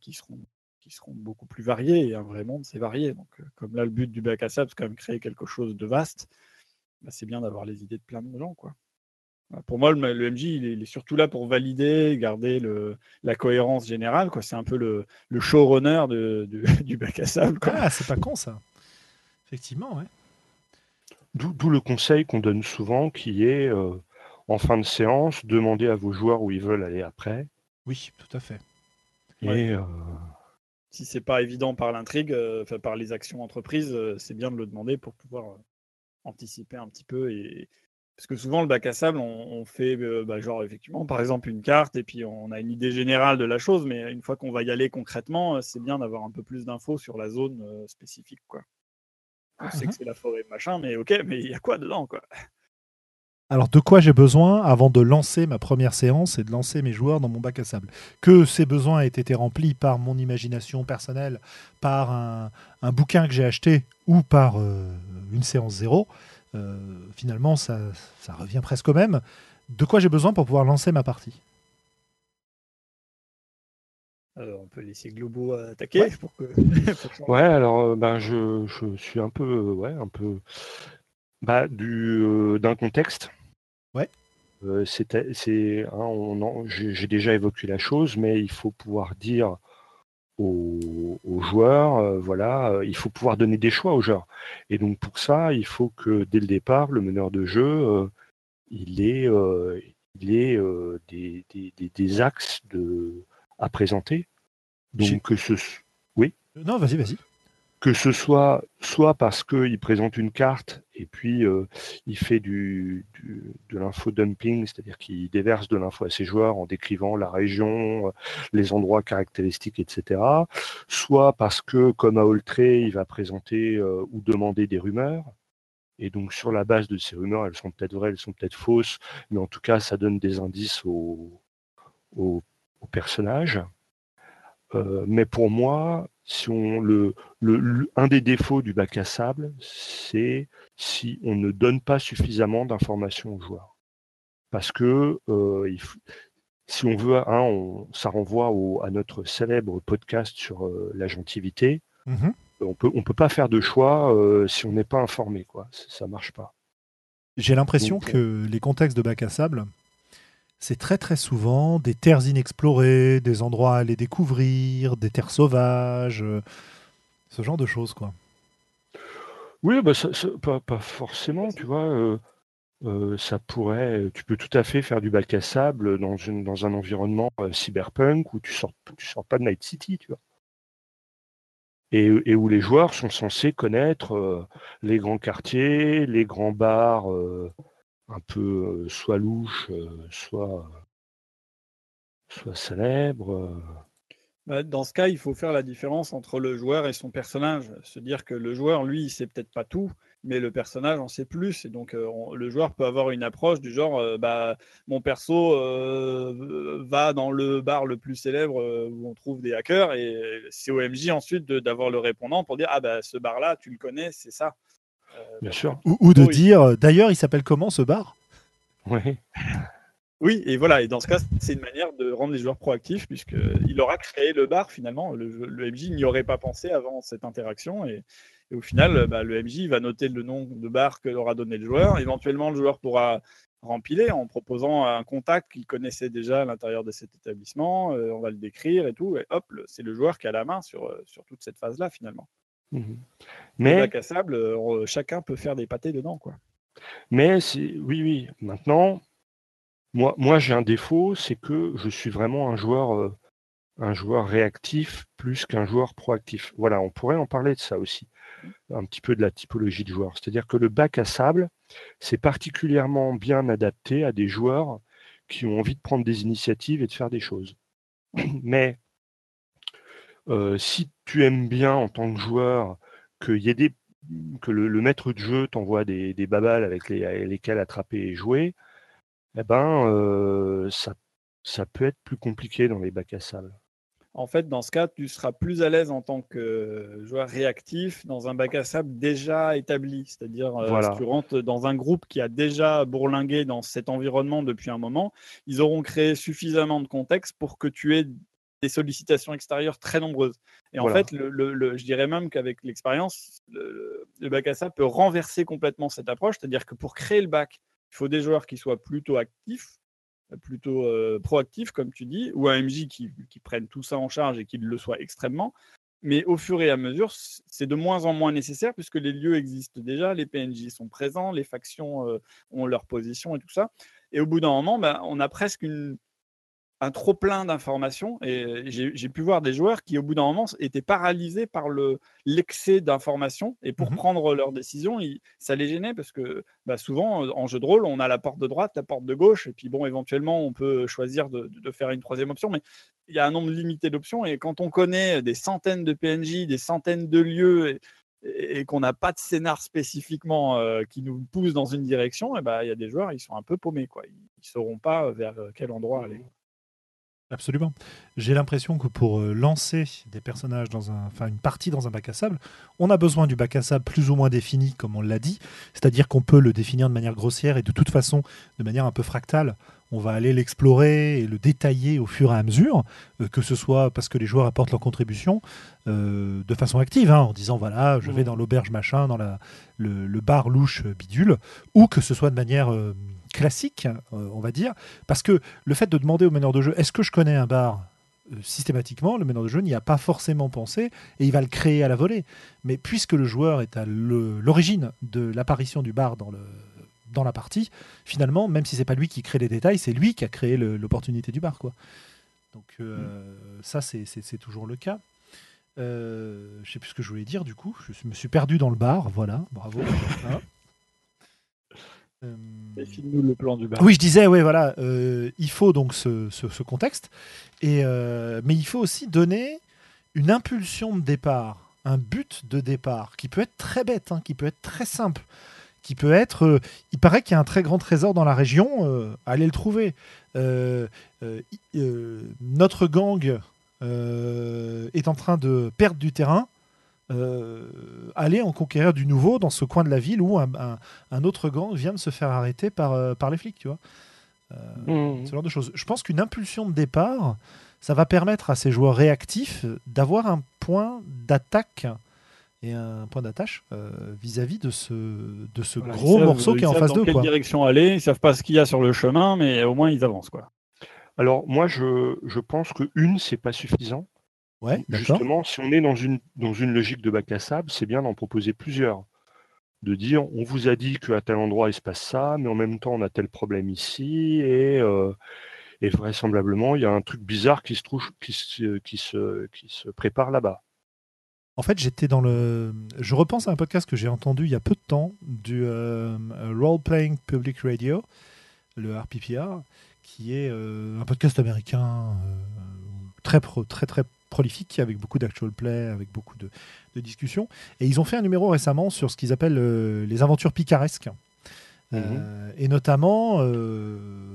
qui seront qui seront beaucoup plus variées. Et un vrai monde, c'est varié. Donc, comme là, le but du bac à sable, c'est quand même créer quelque chose de vaste. Bah, c'est bien d'avoir les idées de plein de gens, quoi. Pour moi, le, MJ, il est, surtout là pour valider, garder le, la cohérence générale. C'est un peu le, le showrunner de, du bac à sable. Ah, c'est pas con ça. Effectivement, ouais. D'où le conseil qu'on donne souvent qui est euh, en fin de séance, demandez à vos joueurs où ils veulent aller après. Oui, tout à fait. Et euh, si c'est pas évident par l'intrigue, euh, par les actions entreprises, c'est bien de le demander pour pouvoir anticiper un petit peu et, parce que souvent, le bac à sable, on, fait, euh, bah, genre, effectivement, par exemple, une carte, et puis on a une idée générale de la chose, mais une fois qu'on va y aller concrètement, euh, c'est bien d'avoir un peu plus d'infos sur la zone euh, spécifique, quoi. On sait que uh-huh. c'est la forêt, machin, mais ok, mais il y a quoi dedans, quoi? Alors, de quoi j'ai besoin avant de lancer ma première séance et de lancer mes joueurs dans mon bac à sable? Que ces besoins aient été remplis par mon imagination personnelle, par un, bouquin que j'ai acheté ou par une séance zéro, finalement, ça, revient presque au même. De quoi j'ai besoin pour pouvoir lancer ma partie alors, on peut laisser Globo attaquer ouais. pour que. ouais, alors euh, ben je, suis un peu ouais un peu bah, du euh, d'un contexte. Ouais. c'est hein, j'ai déjà évoqué la chose, mais il faut pouvoir dire aux, joueurs, euh, voilà, euh, il faut pouvoir donner des choix aux joueurs. Et donc pour ça, il faut que dès le départ, le meneur de jeu, euh, il ait, il ait des, des, des, axes de, à présenter Donc que ce oui? Non, vas-y, vas-y que ce soit soit parce qu'il présente une carte et puis euh, il fait du, de l'info dumping, c'est-à-dire qu'il déverse de l'info à ses joueurs en décrivant la région, les endroits caractéristiques, etc. Soit parce que, comme à Oltré, il va présenter euh, ou demander des rumeurs. Et donc sur la base de ces rumeurs, elles sont peut-être vraies, elles sont peut-être fausses, mais en tout cas, ça donne des indices aux, aux, personnages. Euh, mais pour moi, si on, le, le, un des défauts du bac à sable, c'est si on ne donne pas suffisamment d'informations aux joueurs. Parce que euh, il, si on veut, hein, ça renvoie au, à notre célèbre podcast sur euh, la gentilité. Mmh on peut, on peut pas faire de choix euh, si on n'est pas informé, quoi. Ça marche pas. J'ai l'impression que les contextes de bac à sable, c'est très très souvent des terres inexplorées, des endroits à aller découvrir, des terres sauvages, euh, ce genre de choses, quoi. Oui, bah, pas, forcément, tu vois. Euh, euh, ça pourrait, tu peux tout à fait faire du bac à dans, un environnement cyberpunk où tu sors, sors pas de Night City, tu vois. Et où les joueurs sont censés connaître les grands quartiers, les grands bars un peu soit louche, soit, soit célèbre. Bah, dans ce cas, il faut faire la différence entre le joueur et son personnage. Se dire que le joueur, lui, il sait peut-être pas tout, mais le personnage en sait plus. Et donc, le joueur peut avoir une approche du genre bah, mon perso va dans le bar le plus célèbre où on trouve des hackers, et c'est au MJ ensuite d'avoir le répondant pour dire Ah, bah, ce bar-là, tu le connais, c'est ça. Euh, Bien sûr. Ou, de dire, euh, d'ailleurs, il s'appelle comment ce bar? Oui. Oui, et voilà, et dans ce cas, c'est une manière de rendre les joueurs proactifs, puisqu'il aura créé le bar finalement. Le, MJ n'y aurait pas pensé avant cette interaction, et, au final, bah, le MJ va noter le nom de bar que aura donné le joueur. Éventuellement, le joueur pourra rempiler en proposant un contact qu'il connaissait déjà à l'intérieur de cet établissement. Euh, on va le décrire et tout, et hop, c'est le joueur qui a la main sur, sur toute cette phase-là finalement. Mmh mais bac à sable, euh, chacun peut faire des pâtés dedans, quoi. Mais oui, oui. Maintenant, moi, moi j'ai un défaut, c'est que je suis vraiment un joueur, euh, un joueur réactif plus qu'un joueur proactif. Voilà, on pourrait en parler de ça aussi, un petit peu de la typologie de joueur. C'est-à-dire que le bac à sable, c'est particulièrement bien adapté à des joueurs qui ont envie de prendre des initiatives et de faire des choses. Mais euh, si tu aimes bien en tant que joueur qu'il y ait des que le, maître de jeu t'envoie des, des babales avec lesquelles attraper et jouer, eh ben euh, ça, ça peut être plus compliqué dans les bacs à sable. En fait, dans ce cas, tu seras plus à l'aise en tant que joueur réactif dans un bac à sable déjà établi. C'est-à-dire, euh, si tu rentres dans un groupe qui a déjà bourlingué dans cet environnement depuis un moment, ils auront créé suffisamment de contexte pour que tu aies des sollicitations extérieures très nombreuses. Et en fait, le, je dirais même qu'avec l'expérience, le, bac à ça peut renverser complètement cette approche. C'est-à-dire que pour créer le bac, il faut des joueurs qui soient plutôt actifs, plutôt euh, proactifs, comme tu dis, ou un MJ qui, qui prenne tout ça en charge et qui le soit extrêmement. Mais au fur et à mesure, c'est de moins en moins nécessaire puisque les lieux existent déjà, les PNJ sont présents, les factions euh, ont leur position et tout ça. Et au bout d'un moment, ben, on a presque une, un trop plein d'informations et j'ai pu voir des joueurs qui au bout d'un moment étaient paralysés par le l'excès d'informations et pour mmh prendre leurs décisions ça les gênait parce que bah, souvent en jeu de rôle on a la porte de droite la porte de gauche et puis bon éventuellement on peut choisir de, faire une troisième option mais il y a un nombre limité d'options et quand on connaît des centaines de PNJ des centaines de lieux et, qu'on n'a pas de scénar spécifiquement euh, qui nous pousse dans une direction, et bah, il y a des joueurs, ils sont un peu paumés. Quoi. Ils ne sauront pas vers quel endroit aller. Absolument. J'ai l'impression que pour euh, lancer des personnages dans un, enfin une partie dans un bac à sable, on a besoin du bac à sable plus ou moins défini, comme on l'a dit. C'est-à-dire qu'on peut le définir de manière grossière et de toute façon de manière un peu fractale. On va aller l'explorer et le détailler au fur et à mesure, euh, que ce soit parce que les joueurs apportent leur contribution euh, de façon active, hein, en disant voilà, je vais mmh. dans l'auberge machin, dans la, le, bar louche bidule, ou que ce soit de manière classique, euh, on va dire, parce que le fait de demander au meneur de jeu est-ce que je connais un bar euh, systématiquement, le meneur de jeu n'y a pas forcément pensé et il va le créer à la volée. Mais puisque le joueur est à l'origine de l'apparition du bar dans, le, dans la partie, finalement, même si c'est pas lui qui crée les détails, c'est lui qui a créé l'opportunité du bar. Quoi. Donc euh, ça, c'est toujours le cas. Euh, je sais plus ce que je voulais dire du coup. Je me suis perdu dans le bar. Voilà, bravo. Hein. Euh, nous le plan du bar. Oui, je disais, oui, voilà, euh, il faut donc ce, ce, contexte, et, mais il faut aussi donner une impulsion de départ, un but de départ qui peut être très bête, hein, qui peut être très simple qui peut être. Euh, il paraît qu'il y a un très grand trésor dans la région. Euh, allez le trouver. Euh, notre gang est en train de perdre du terrain. Allez en conquérir du nouveau dans ce coin de la ville où un, autre gang vient de se faire arrêter par, par les flics, tu vois. Mmh. Ce genre de choses. Je pense qu'une impulsion de départ, ça va permettre à ces joueurs réactifs d'avoir un point d'attaque et un point d'attache euh, vis-à-vis de ce, de ce gros morceau qui est en face d'eux. Dans quelle direction aller Ils savent pas ce qu'il y a sur le chemin, mais au moins ils avancent. quoi. Alors moi, je, je pense que une, c'est pas suffisant. Ouais, Justement, si on est dans une, dans une logique de bac à sable, c'est bien d'en proposer plusieurs. De dire, on vous a dit qu'à tel endroit il se passe ça, mais en même temps on a tel problème ici, et, euh, et vraisemblablement il y a un truc bizarre qui se, trouve, qui se, qui se, qui se prépare là-bas. En fait, j'étais dans le. Je repense à un podcast que j'ai entendu il y a peu de temps du euh, Role Playing Public Radio, le RPPR, qui est euh, un podcast américain euh, très, très très prolifique avec beaucoup d'actual play, avec beaucoup de, discussions. Et ils ont fait un numéro récemment sur ce qu'ils appellent les aventures picaresques. Mhm. et notamment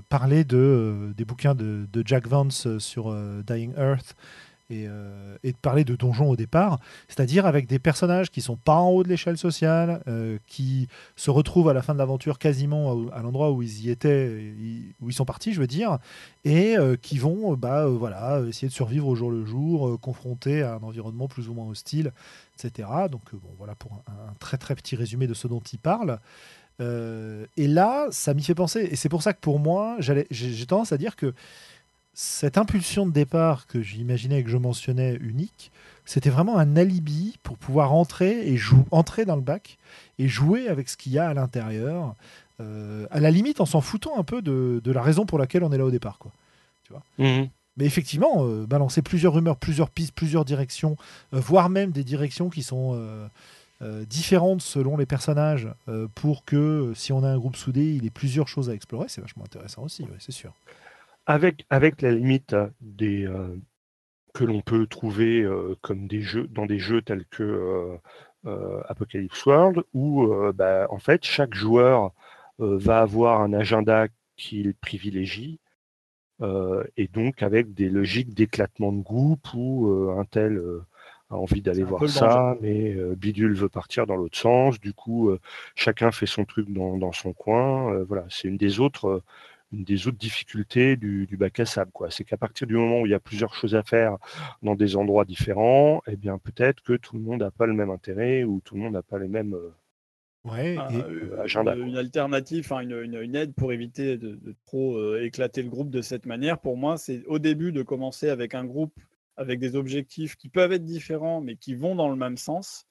parler de, des bouquins de, de Jack Vance sur Dying Earth euh, et, de parler de donjons au départ, c'est-à-dire avec des personnages qui sont pas en haut de l'échelle sociale, euh, qui se retrouvent à la fin de l'aventure quasiment à, l'endroit où ils y étaient, où ils sont partis, je veux dire, et euh, qui vont bah, voilà, essayer de survivre au jour le jour, confrontés à un environnement plus ou moins hostile, etc. Donc bon, voilà pour un, très très petit résumé de ce dont ils parlent. et là, ça m'y fait penser, et c'est pour ça que pour moi, j'ai tendance à dire que cette impulsion de départ que j'imaginais et que je mentionnais unique, c'était vraiment un alibi pour pouvoir entrer et entrer dans le bac et jouer avec ce qu'il y a à l'intérieur. Euh, à la limite, en s'en foutant un peu de, la raison pour laquelle on est là au départ, quoi. Tu vois? Mhm. Mais effectivement, euh, balancer plusieurs rumeurs, plusieurs pistes, plusieurs directions, euh, voire même des directions qui sont différentes selon les personnages, pour que si on a un groupe soudé, il ait plusieurs choses à explorer, c'est vachement intéressant aussi, c'est sûr avec, avec la limite des, euh, que l'on peut trouver euh, comme des jeux, dans des jeux tels que euh, Apocalypse World, où bah, en fait chaque joueur va avoir un agenda qu'il privilégie, et donc avec des logiques d'éclatement de groupe où un tel a envie d'aller voir ça, mais Bidule veut partir dans l'autre sens. Du coup, chacun fait son truc dans, dans son coin. voilà, c'est une des autres une des autres difficultés du, bac à sable. C'est qu'à partir du moment où il y a plusieurs choses à faire dans des endroits différents, eh bien peut-être que tout le monde n'a pas le même intérêt ou tout le monde n'a pas les mêmes euh, ouais, ah, euh, agendas. Une, alternative, une, aide pour éviter de, trop euh, éclater le groupe de cette manière, pour moi, c'est au début de commencer avec un groupe avec des objectifs qui peuvent être différents mais qui vont dans le même sens.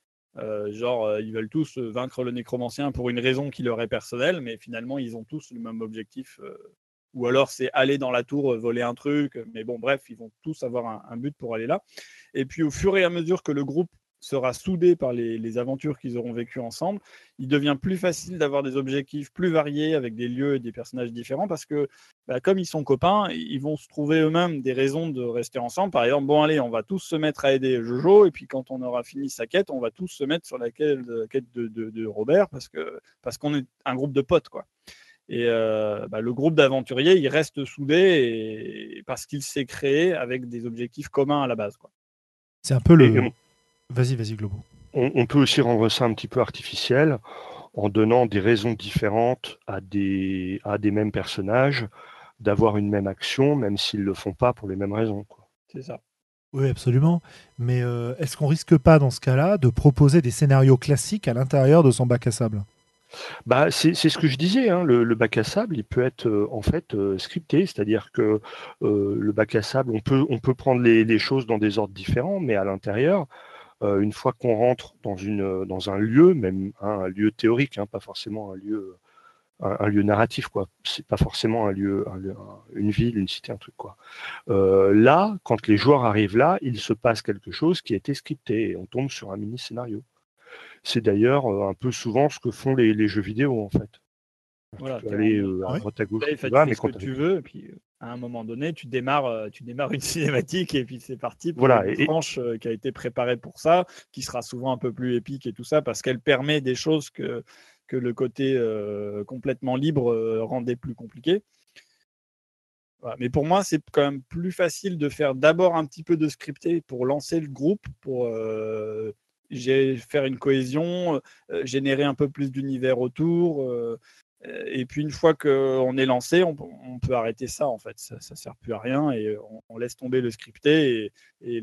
Genre, ils veulent tous vaincre le nécromancien pour une raison qui leur est personnelle, mais finalement, ils ont tous le même objectif. ou alors, c'est aller dans la tour, voler un truc. Mais bon, bref, ils vont tous avoir un but pour aller là. Et puis, au fur et à mesure que le groupe sera soudé par les, aventures qu'ils auront vécues ensemble, il devient plus facile d'avoir des objectifs plus variés avec des lieux et des personnages différents parce que, bah, comme ils sont copains, ils vont se trouver eux-mêmes des raisons de rester ensemble. Par exemple, bon, allez, on va tous se mettre à aider Jojo et puis quand on aura fini sa quête, on va tous se mettre sur la quête, de, Robert parce que parce qu'on est un groupe de potes, quoi. Et euh, bah, le groupe d'aventuriers, il reste soudé parce qu'il s'est créé avec des objectifs communs à la base, quoi. C'est un peu le. Vas-y, vas-y, Globo. On, peut aussi rendre ça un petit peu artificiel en donnant des raisons différentes à des, à des mêmes personnages d'avoir une même action, même s'ils ne le font pas pour les mêmes raisons. C'est ça. Oui, absolument. Mais euh, est-ce qu'on risque pas, dans ce cas-là, de proposer des scénarios classiques à l'intérieur de son bac à sable? Bah, c'est ce que je disais, hein, le, bac à sable, il peut être euh, en fait euh, scripté, c'est-à-dire que le bac à sable, on peut, on peut prendre les, les, choses dans des ordres différents, mais à l'intérieur, euh, une fois qu'on rentre dans, une, dans un lieu, même hein, un lieu théorique, hein, pas forcément un lieu, un, lieu narratif, quoi. C'est pas forcément un lieu, une ville, une cité, un truc, quoi. Euh, là, quand les joueurs arrivent là, il se passe quelque chose qui a été scripté et on tombe sur un mini scénario. C'est d'ailleurs un peu souvent ce que font les jeux vidéo, en fait. Voilà, tu aller euh, à droite à gauche, tu mais quand tu veux, et puis à un moment donné, tu démarres, euh, tu démarres une cinématique et puis c'est parti pour voilà, une tranche euh, qui a été préparée pour ça, qui sera souvent un peu plus épique et tout ça, parce qu'elle permet des choses que, que le côté complètement libre rendait plus compliqué. Mais pour moi, c'est quand même plus facile de faire d'abord un petit peu de scripté pour lancer le groupe, pour faire une cohésion, générer un peu plus d'univers autour, et puis une fois qu'on est lancé, on, peut arrêter ça en fait. Ça, ne sert plus à rien et on, laisse tomber le scripté et,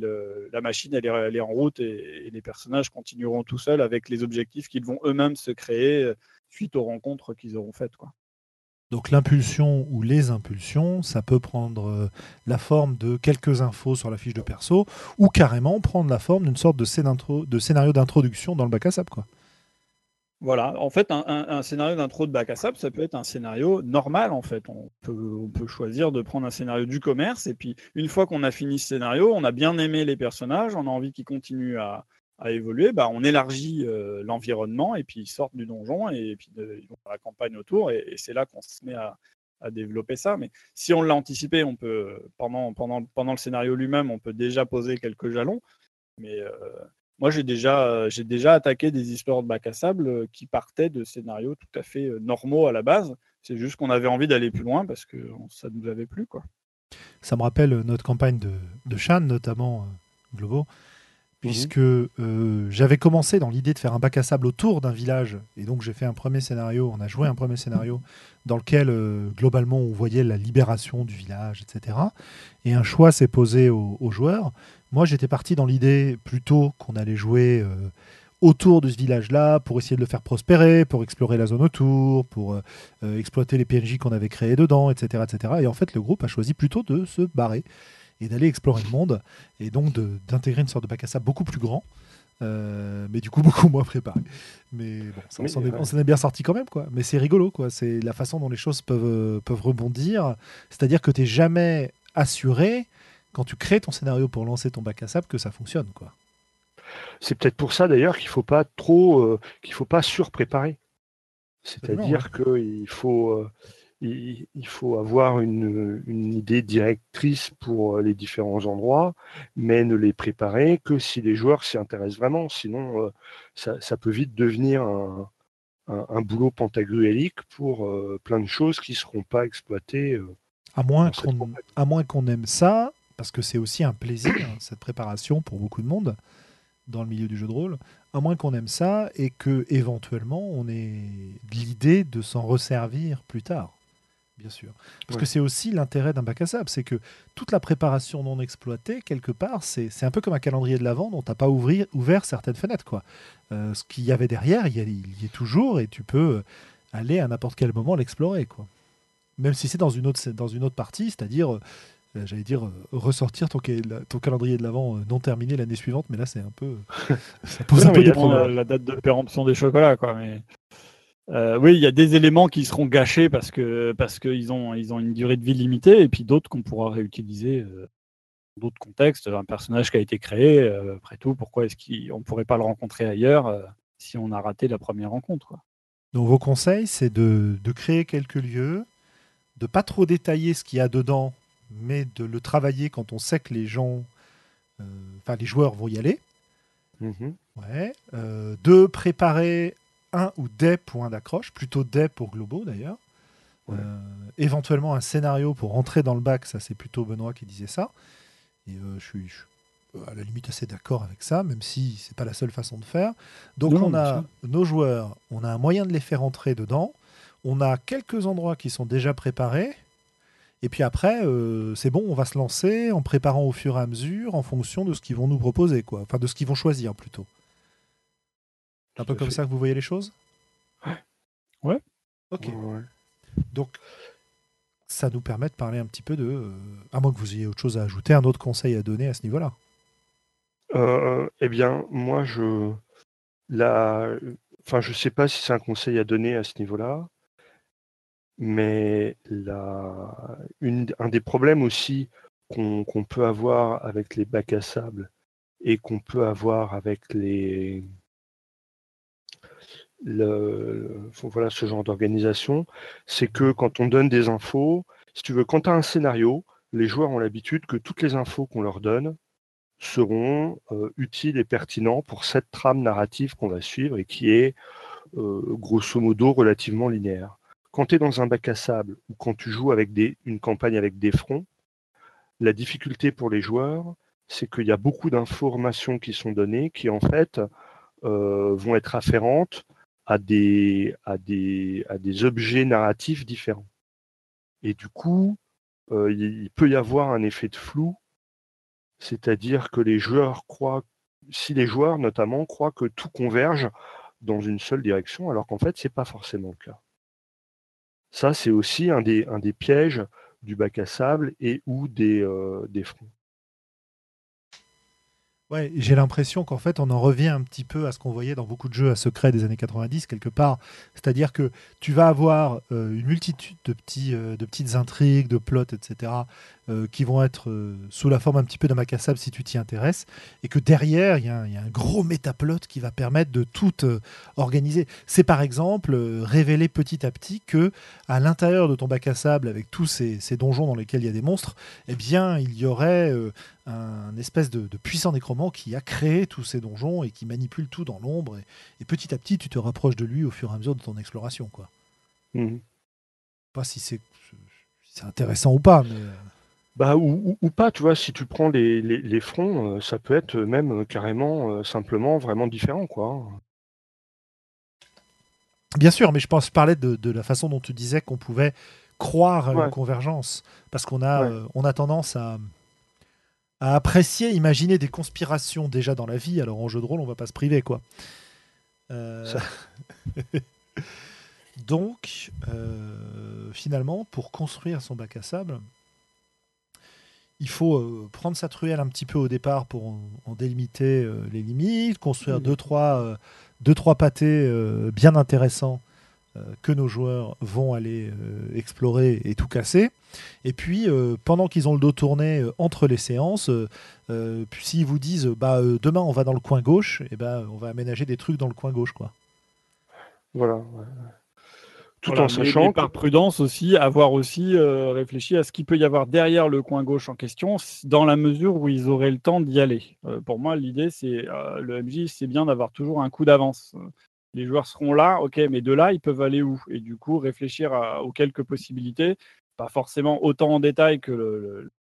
la machine elle est, en route et, les personnages continueront tout seuls avec les objectifs qu'ils vont eux-mêmes se créer euh, suite aux rencontres qu'ils auront faites. Quoi. Donc l'impulsion ou les impulsions, ça peut prendre euh, la forme de quelques infos sur la fiche de perso ou carrément prendre la forme d'une sorte de, scénario d'introduction dans le bac à sable. Quoi. Voilà, en fait, un, scénario d'intro de bac à sable, ça peut être un scénario normal, en fait. On peut, choisir de prendre un scénario du commerce, et puis une fois qu'on a fini ce scénario, on a bien aimé les personnages, on a envie qu'ils continuent à, évoluer, bah, on élargit euh, l'environnement, et puis ils sortent du donjon, et puis ils vont faire la campagne autour, et, c'est là qu'on se met à, développer ça. Mais si on l'a anticipé, on peut, pendant, pendant, pendant le scénario lui-même, on peut déjà poser quelques jalons, mais... Euh, moi, j'ai déjà, euh, j'ai déjà attaqué des histoires de bac à sable euh, qui partaient de scénarios tout à fait euh, normaux à la base. C'est juste qu'on avait envie d'aller plus loin parce que ça nous avait plu. Quoi. Ça me rappelle notre campagne de, de Shan, notamment Globo, mhm. puisque j'avais commencé dans l'idée de faire un bac à sable autour d'un village. Et donc, j'ai fait un premier scénario, on a joué un premier scénario dans lequel, globalement, on voyait la libération du village, etc. Et un choix s'est posé aux joueurs moi, j'étais parti dans l'idée plutôt qu'on allait jouer euh, autour de ce village-là pour essayer de le faire prospérer, pour explorer la zone autour, pour euh, euh, exploiter les PNJ qu'on avait créés dedans, etc., etc. Et en fait, le groupe a choisi plutôt de se barrer et d'aller explorer le monde et donc d'intégrer une sorte de bac à sable beaucoup plus grand. mais du coup beaucoup moins préparé. Mais bon, on s'en est, bien sorti quand même, quoi. Mais c'est rigolo, quoi. C'est la façon dont les choses peuvent, peuvent rebondir. C'est-à-dire que tu n'es jamais assuré quand tu crées ton scénario pour lancer ton bac à sable que ça fonctionne. quoi. C'est peut-être pour ça d'ailleurs qu'il ne faut pas trop, euh, qu'il faut pas surpréparer. C'est-à-dire qu'il faut, euh, il, faut avoir une, idée directrice pour euh, les différents endroits, mais ne les préparer que si les joueurs s'y intéressent vraiment. Sinon, ça, peut vite devenir un, boulot pantagruélique pour plein de choses qui ne seront pas exploitées. à moins qu'on aime ça, parce que c'est aussi un plaisir, cette préparation pour beaucoup de monde dans le milieu du jeu de rôle, à moins qu'on aime ça et que éventuellement on ait l'idée de s'en resservir plus tard, bien sûr. Parce que c'est aussi l'intérêt d'un bac à sable, c'est que toute la préparation non exploitée, quelque part, c'est un peu comme un calendrier de l'avant dont tu n'as pas ouvrir, ouvert certaines fenêtres. Quoi. Euh, ce qu'il y avait derrière, il y, est toujours et tu peux aller à n'importe quel moment l'explorer. quoi. Même si c'est dans, une autre, dans une autre partie, c'est-à-dire euh, j'allais dire, euh, ressortir ton, ton calendrier de l'avant euh, non terminé l'année suivante, mais là, c'est un peu. ça pose un peu des problèmes. La, date de péremption des chocolats, quoi. Mais... oui, il y a des éléments qui seront gâchés parce que parce qu'ils ont ils ont une durée de vie limitée et puis d'autres qu'on pourra réutiliser dans d'autres contextes. Un personnage qui a été créé, après tout, pourquoi est-ce qu'on ne pourrait pas le rencontrer ailleurs si on a raté la première rencontre quoi. Donc vos conseils, c'est de, de, créer quelques lieux, de pas trop détailler ce qu'il y a dedans mais de le travailler quand on sait que les gens, euh, enfin les joueurs vont y aller. Mhm. Ouais. Euh, de préparer un ou des points d'accroche, plutôt des pour Globo d'ailleurs. Euh, éventuellement un scénario pour rentrer dans le bac, ça c'est plutôt Benoît qui disait ça. Et je suis, à la limite assez d'accord avec ça, même si c'est pas la seule façon de faire. Donc on a nos joueurs, on a un moyen de les faire entrer dedans. On a quelques endroits qui sont déjà préparés. Et puis après, euh, c'est bon, on va se lancer en préparant au fur et à mesure en fonction de ce qu'ils vont nous proposer, quoi. Enfin, de ce qu'ils vont choisir plutôt. Un peu comme ça que vous voyez les choses? Ouais. Ouais. Ok. Donc, ça nous permet de parler un petit peu de. Euh, à moins que vous ayez autre chose à ajouter, un autre conseil à donner à ce niveau-là. Euh, eh bien, moi, je. La... Enfin, je sais pas si c'est un conseil à donner à ce niveau-là. Mais un des problèmes aussi qu'on peut avoir avec les bacs à sable et qu'on peut avoir avec les le, voilà ce genre d'organisation, c'est que quand on donne des infos, si tu veux, quand tu as un scénario, les joueurs ont l'habitude que toutes les infos qu'on leur donne seront euh, utiles et pertinents pour cette trame narrative qu'on va suivre et qui est euh, grosso modo relativement linéaire. Quand tu es dans un bac à sable ou quand tu joues avec une campagne avec des fronts, la difficulté pour les joueurs, c'est qu'il y a beaucoup d'informations qui sont données qui en fait euh, vont être afférentes à des objets narratifs différents. Et du coup, euh, il peut y avoir un effet de flou, c'est-à-dire que les joueurs croient, si les joueurs notamment croient que tout converge dans une seule direction, alors qu'en fait, ce n'est pas forcément le cas. Ça, c'est aussi un des, pièges du bac à sable et ou des, euh, fronts. Ouais, j'ai l'impression qu'en fait, on en revient un petit peu à ce qu'on voyait dans beaucoup de jeux à secret des années 90, quelque part. C'est-à-dire que tu vas avoir euh, une multitude de, petits, euh, de petites intrigues, de plots, etc., euh, qui vont être sous la forme un petit peu d'un macassable si tu t'y intéresses, et que derrière, il y, a un gros métaplot qui va permettre de tout organiser. C'est par exemple révéler petit à petit que à l'intérieur de ton bac à sable, avec tous ces, ces, donjons dans lesquels il y a des monstres, eh bien, il y aurait un espèce de, puissant nécromant qui a créé tous ces donjons et qui manipule tout dans l'ombre. Et, petit à petit, tu te rapproches de lui au fur et à mesure de ton exploration. Quoi. Mhm. Pas si c'est intéressant ou pas, mais. Euh. Bah, ou, pas, tu vois, si tu prends les, les, fronts, euh, ça peut être même euh, carrément, simplement, vraiment différent, quoi. Bien sûr, mais je pense parler de, de la façon dont tu disais qu'on pouvait croire à une convergence, parce qu'on a, on a tendance à, à apprécier, imaginer des conspirations déjà dans la vie. Alors en jeu de rôle, on va pas se priver, quoi. Euh, donc, euh, finalement, pour construire son bac à sable, il faut euh, prendre sa truelle un petit peu au départ pour en, délimiter les limites, construire deux trois, deux, trois pâtés bien intéressants euh, que nos joueurs vont aller euh, explorer et tout casser. Et puis, euh, pendant qu'ils ont le dos tourné entre les séances, s'ils vous disent bah, demain on va dans le coin gauche, et eh ben, on va aménager des trucs dans le coin gauche. Quoi. Voilà. Tout en sachant. par prudence aussi, avoir aussi réfléchi à ce qu'il peut y avoir derrière le coin gauche en question, dans la mesure où ils auraient le temps d'y aller. pour moi, l'idée, c'est le MJ, c'est bien d'avoir toujours un coup d'avance les joueurs seront là, ok, mais de là, ils peuvent aller où? Et du coup, réfléchir aux quelques possibilités, pas forcément autant en détail que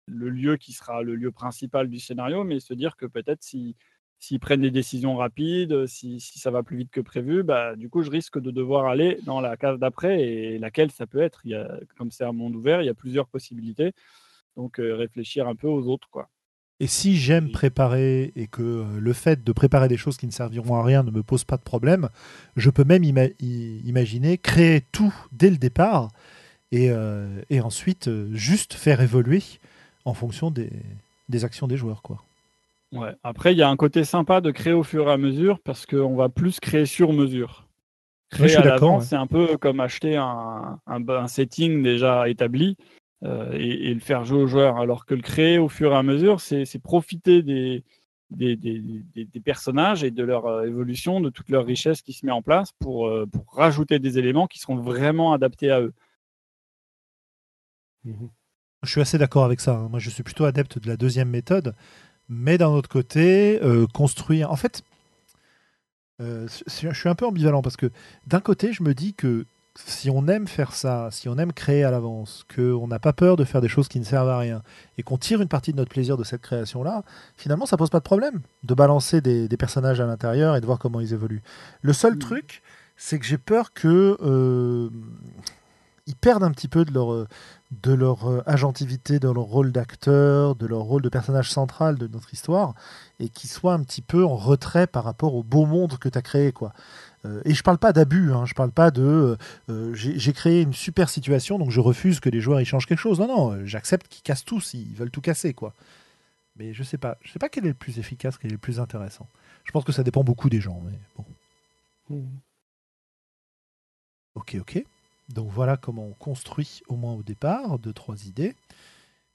le, lieu qui sera le lieu principal du scénario, mais se dire que peut-être s'ils prennent des décisions rapides, si, ça va plus vite que prévu, bah, du coup, je risque de devoir aller dans la case d'après et laquelle ça peut être. Il y a, comme c'est un monde ouvert, il y a plusieurs possibilités. Donc, euh, réfléchir un peu aux autres. quoi. Et si j'aime préparer et que euh, le fait de préparer des choses qui ne serviront à rien ne me pose pas de problème, je peux même imaginer créer tout dès le départ et, euh, ensuite euh, juste faire évoluer en fonction des, actions des joueurs. Quoi. Ouais. Après, il y a un côté sympa de créer au fur et à mesure parce qu'on va plus créer sur mesure. Créer à c'est un peu comme acheter un, un setting déjà établi. Euh, et, le faire jouer aux joueurs. Alors que le créer au fur et à mesure, c'est profiter des, des, des, personnages et de leur euh, évolution, de toute leur richesse qui se met en place pour, euh, pour rajouter des éléments qui seront vraiment adaptés à eux. Mhm. Je suis assez d'accord avec ça. Hein. Moi, je suis plutôt adepte de la deuxième méthode. Mais d'un autre côté, construire. En fait, je suis un peu ambivalent parce que d'un côté, je me dis que si on aime faire ça, si on aime créer à l'avance, qu'on n'a pas peur de faire des choses qui ne servent à rien, et qu'on tire une partie de notre plaisir de cette création-là, finalement, ça pose pas de problème de balancer des, personnages à l'intérieur et de voir comment ils évoluent. Le seul mm. truc, c'est que j'ai peur que euh, ils perdent un petit peu de leur, de leur euh, agentivité, de leur rôle d'acteur, de leur rôle de personnage central de notre histoire, et qu'ils soient un petit peu en retrait par rapport au beau monde que tu as créé. quoi. Euh, et je parle pas d'abus, hein, je parle pas de euh, j'ai créé une super situation, donc je refuse que les joueurs y changent quelque chose. Non, non, j'accepte qu'ils cassent tout s'ils veulent tout casser, quoi. Mais je sais pas, je sais pas quel est le plus efficace, quel est le plus intéressant. Je pense que ça dépend beaucoup des gens, mais bon. Hmm. Ok, ok. Donc voilà comment on construit au moins au départ deux trois idées.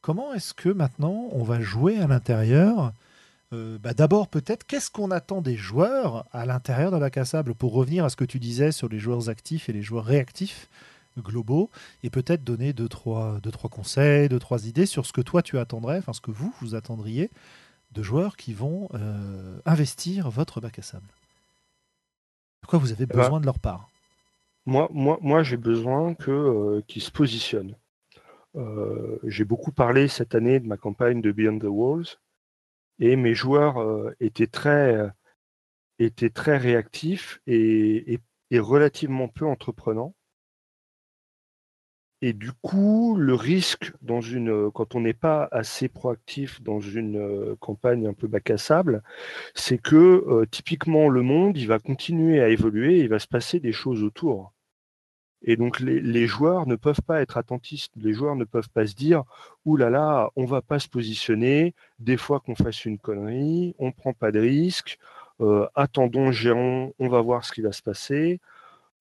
Comment est-ce que maintenant on va jouer à l'intérieur euh, bah, D'abord peut-être qu'est-ce qu'on attend des joueurs à l'intérieur d'un bac à sable pour revenir à ce que tu disais sur les joueurs actifs et les joueurs réactifs globaux et peut-être donner deux trois, deux, trois conseils, deux, trois idées sur ce que toi tu attendrais, enfin ce que vous, vous attendriez de joueurs qui vont euh, investir votre bac à sable? De quoi vous avez Eh ben, besoin de leur part? Moi, moi, moi j'ai besoin euh, qu'ils se positionnent. Euh, j'ai beaucoup parlé cette année de ma campagne de Beyond the Walls et mes joueurs euh, étaient, très, étaient très réactifs et, relativement peu entreprenants. Et du coup, le risque dans une, quand on n'est pas assez proactif dans une campagne un peu bac à sable, c'est que typiquement le monde, il va continuer à évoluer, il va se passer des choses autour. Et donc les, joueurs ne peuvent pas être attentistes, les joueurs ne peuvent pas se dire Ouh là là, on va pas se positionner, des fois qu'on fasse une connerie, on prend pas de risque, euh, attendons, gérons, on va voir ce qui va se passer.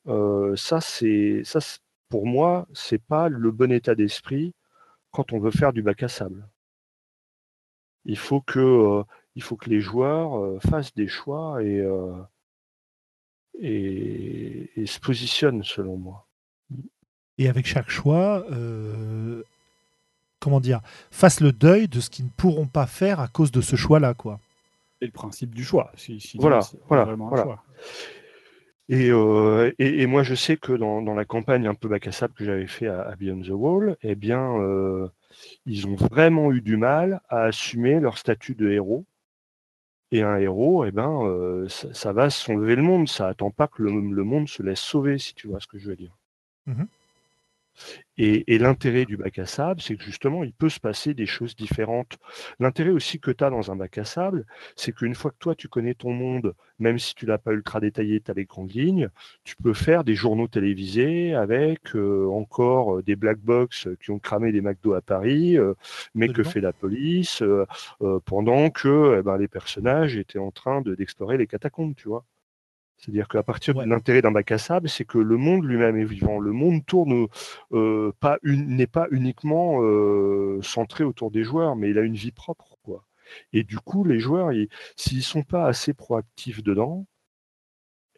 Euh, ça, c'est ça, pour moi, c'est pas le bon état d'esprit quand on veut faire du bac à sable. Il faut que, euh, il faut que les joueurs euh, fassent des choix et se positionnent selon moi. Et avec chaque choix, euh, comment dire, fassent le deuil de ce qu'ils ne pourront pas faire à cause de ce choix-là, quoi. C'est le principe du choix. Si, si Voilà, c'est voilà, vraiment un voilà. choix. Et, euh, et, et moi, je sais que dans, dans la campagne un peu bac à sable que j'avais fait à, à Beyond the Wall, eh bien, euh, ils ont vraiment eu du mal à assumer leur statut de héros. Et un héros, eh ben, euh, ça, ça va sauver le monde. Ça attend pas que le, le monde se laisse sauver, si tu vois ce que je veux dire. Mhm. Et, et l'intérêt du bac à sable, c'est que justement, il peut se passer des choses différentes. L'intérêt aussi que tu as dans un bac à sable, c'est qu'une fois que toi, tu connais ton monde, même si tu l'as pas ultra détaillé, tu as les grandes lignes, tu peux faire des journaux télévisés avec euh, encore euh, des black box qui ont cramé des McDo à Paris, euh, mais que fait la police, euh, euh, pendant que eh ben, les personnages étaient en train de- d'explorer les catacombes, tu vois. C'est-à-dire qu'à partir Ouais. de l'intérêt d'un bac à sable, c'est que le monde lui-même est vivant. Le monde tourne euh, pas une- n'est pas uniquement euh, centré autour des joueurs, mais il a une vie propre, quoi. Et du coup, les joueurs, ils- s'ils sont pas assez proactifs dedans,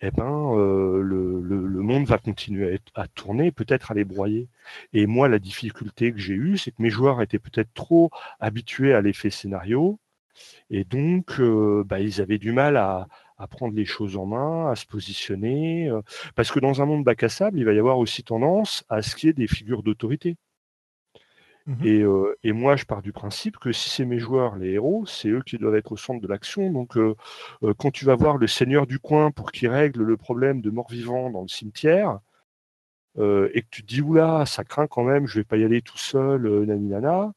eh ben, euh, le, le- le monde va continuer à tourner, peut-être à les broyer. Et moi, la difficulté que j'ai eue, c'est que mes joueurs étaient peut-être trop habitués à l'effet scénario, et donc, euh, bah, ils avaient du mal à, à prendre les choses en main, à se positionner, euh, parce que dans un monde bac à sable, il va y avoir aussi tendance à ce qu'il y ait des figures d'autorité. Et, euh, et moi, je pars du principe que si c'est mes joueurs, les héros, c'est eux qui doivent être au centre de l'action. Donc, euh, euh, quand tu vas voir le seigneur du coin pour qu'il règle le problème de mort-vivant dans le cimetière, et que tu te dis, oula, ça craint quand même, je vais pas y aller tout seul, euh, nani nana,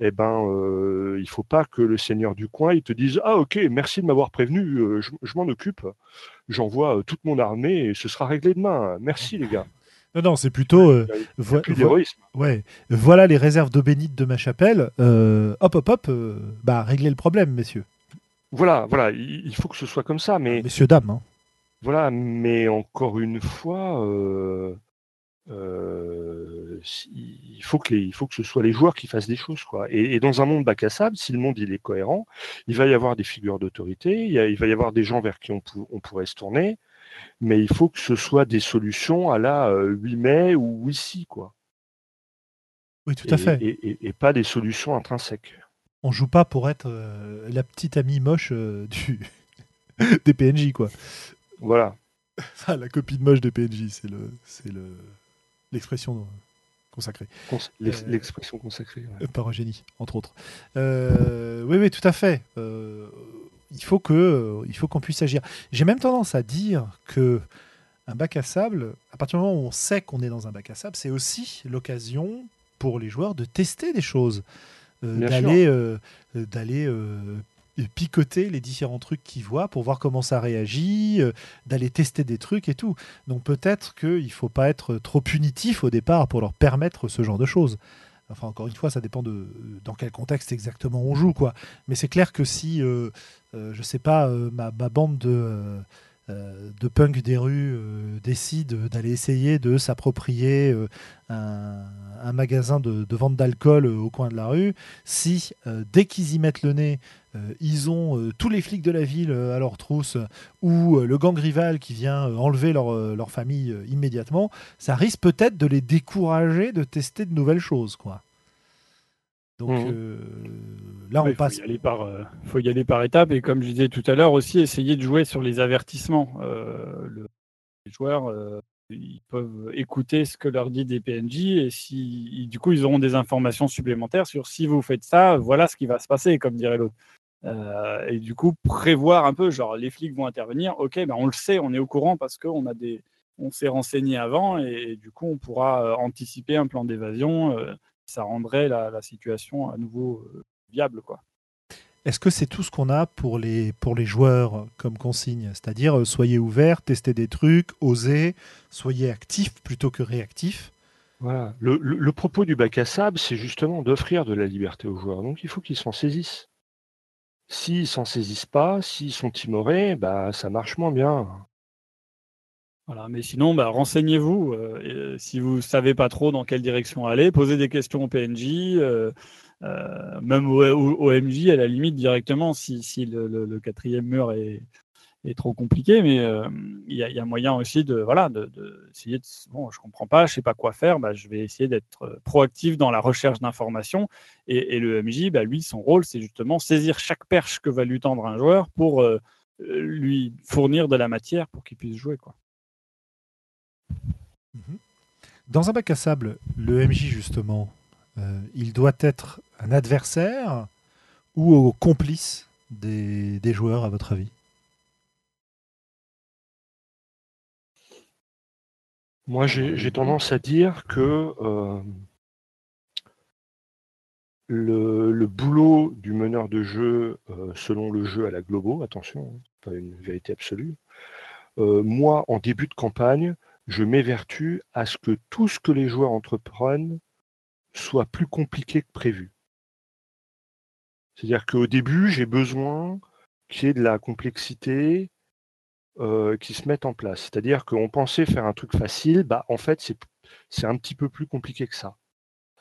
eh ben, euh, il faut pas que le seigneur du coin, il te dise, ah ok, merci de m'avoir prévenu, euh, je, je m'en occupe, j'envoie euh, toute mon armée et ce sera réglé demain. Merci les gars. Non, non, c'est plutôt. euh, vo- vo- ouais, voilà les réserves d'eau bénite de ma chapelle. euh, hop, hop, hop, euh, bah, réglez le problème, messieurs. Voilà, voilà, il, faut que ce soit comme ça, mais Messieurs, dames. hein. Voilà, mais encore une fois, il, faut que les, il faut que ce soit les joueurs qui fassent des choses. Quoi. Et, et dans un monde bac à sable, si le monde il est cohérent, il va y avoir des figures d'autorité, il, va y avoir des gens vers qui on, pou- on pourrait se tourner, mais il faut que ce soit des solutions à la euh, 8 mai ou 8 si, quoi. Oui, tout et, à fait. Et, pas des solutions intrinsèques. On joue pas pour être euh, la petite amie moche euh, du des PNJ, quoi. Voilà. Ah, la copine moche des PNJ, c'est le, c'est le, l'expression consacrée Cons- l'ex- Euh, L'expression consacrée. ouais. euh, par Eugénie, entre autres. Euh, oui, oui, tout à fait. Euh, il faut que, il faut qu'on puisse agir. J'ai même tendance à dire que un bac à sable, à partir du moment où on sait qu'on est dans un bac à sable, c'est aussi l'occasion pour les joueurs de tester des choses, euh, d'aller, d'aller picoter les différents trucs qu'ils voient pour voir comment ça réagit, euh, d'aller tester des trucs et tout. Donc peut-être qu'il ne faut pas être trop punitif au départ pour leur permettre ce genre de choses. Enfin, encore une fois, ça dépend de dans quel contexte exactement on joue, quoi. Mais c'est clair que si, euh, euh, je sais pas, euh, ma, bande de, euh, de punk des rues décide d'aller essayer de s'approprier un, magasin de, vente d'alcool au coin de la rue, si dès qu'ils y mettent le nez, ils ont tous les flics de la ville à leur trousse ou le gang rival qui vient enlever leur, leur famille immédiatement, ça risque peut-être de les décourager de tester de nouvelles choses. quoi. Donc mmh. euh, là, on passe. Il y, par, euh, faut y aller par étapes. Et comme je disais tout à l'heure, aussi essayer de jouer sur les avertissements. Euh, les joueurs, ils peuvent écouter ce que leur dit des PNJ et si, du coup, ils auront des informations supplémentaires sur si vous faites ça, voilà ce qui va se passer, comme dirait l'autre. et du coup, prévoir un peu, genre les flics vont intervenir. Ok, ben on le sait, on est au courant parce qu'on a des, on s'est renseigné avant et, du coup, on pourra anticiper un plan d'évasion ça rendrait la, situation à nouveau euh, viable. quoi. Est-ce que c'est tout ce qu'on a pour les, pour les joueurs comme consigne? C'est-à-dire, euh, soyez ouverts, testez des trucs, osez, soyez actifs plutôt que réactifs voilà. Le, propos du bac à sable, c'est justement d'offrir de la liberté aux joueurs. Donc il faut qu'ils s'en saisissent. S'ils s'en saisissent pas, s'ils sont timorés, bah ça marche moins bien mais sinon, bah, renseignez-vous. Euh, euh, si vous ne savez pas trop dans quelle direction aller, posez des questions au PNJ, euh, même au, MJ à la limite directement si, le, quatrième mur est, trop compliqué. Mais il y, a moyen aussi de voilà de, essayer de bon, je comprends pas, je sais pas quoi faire, bah, je vais essayer d'être proactif dans la recherche d'informations. Et, le MJ, bah, lui, son rôle, c'est justement saisir chaque perche que va lui tendre un joueur pour lui fournir de la matière pour qu'il puisse jouer quoi. Mhm. Dans un bac à sable, le MJ, justement, euh, il doit être un adversaire ou au complice des, joueurs, à votre avis? Moi, j'ai tendance à dire que euh, le, boulot du meneur de jeu, euh, selon le jeu à la Globo, attention, hein, pas une vérité absolue, moi, en début de campagne, je m'évertue à ce que tout ce que les joueurs entreprennent soit plus compliqué que prévu. C'est-à-dire qu'au début, j'ai besoin qu'il y ait de la complexité euh, qui se mette en place. C'est-à-dire qu'on pensait faire un truc facile, bah en fait c'est un petit peu plus compliqué que ça.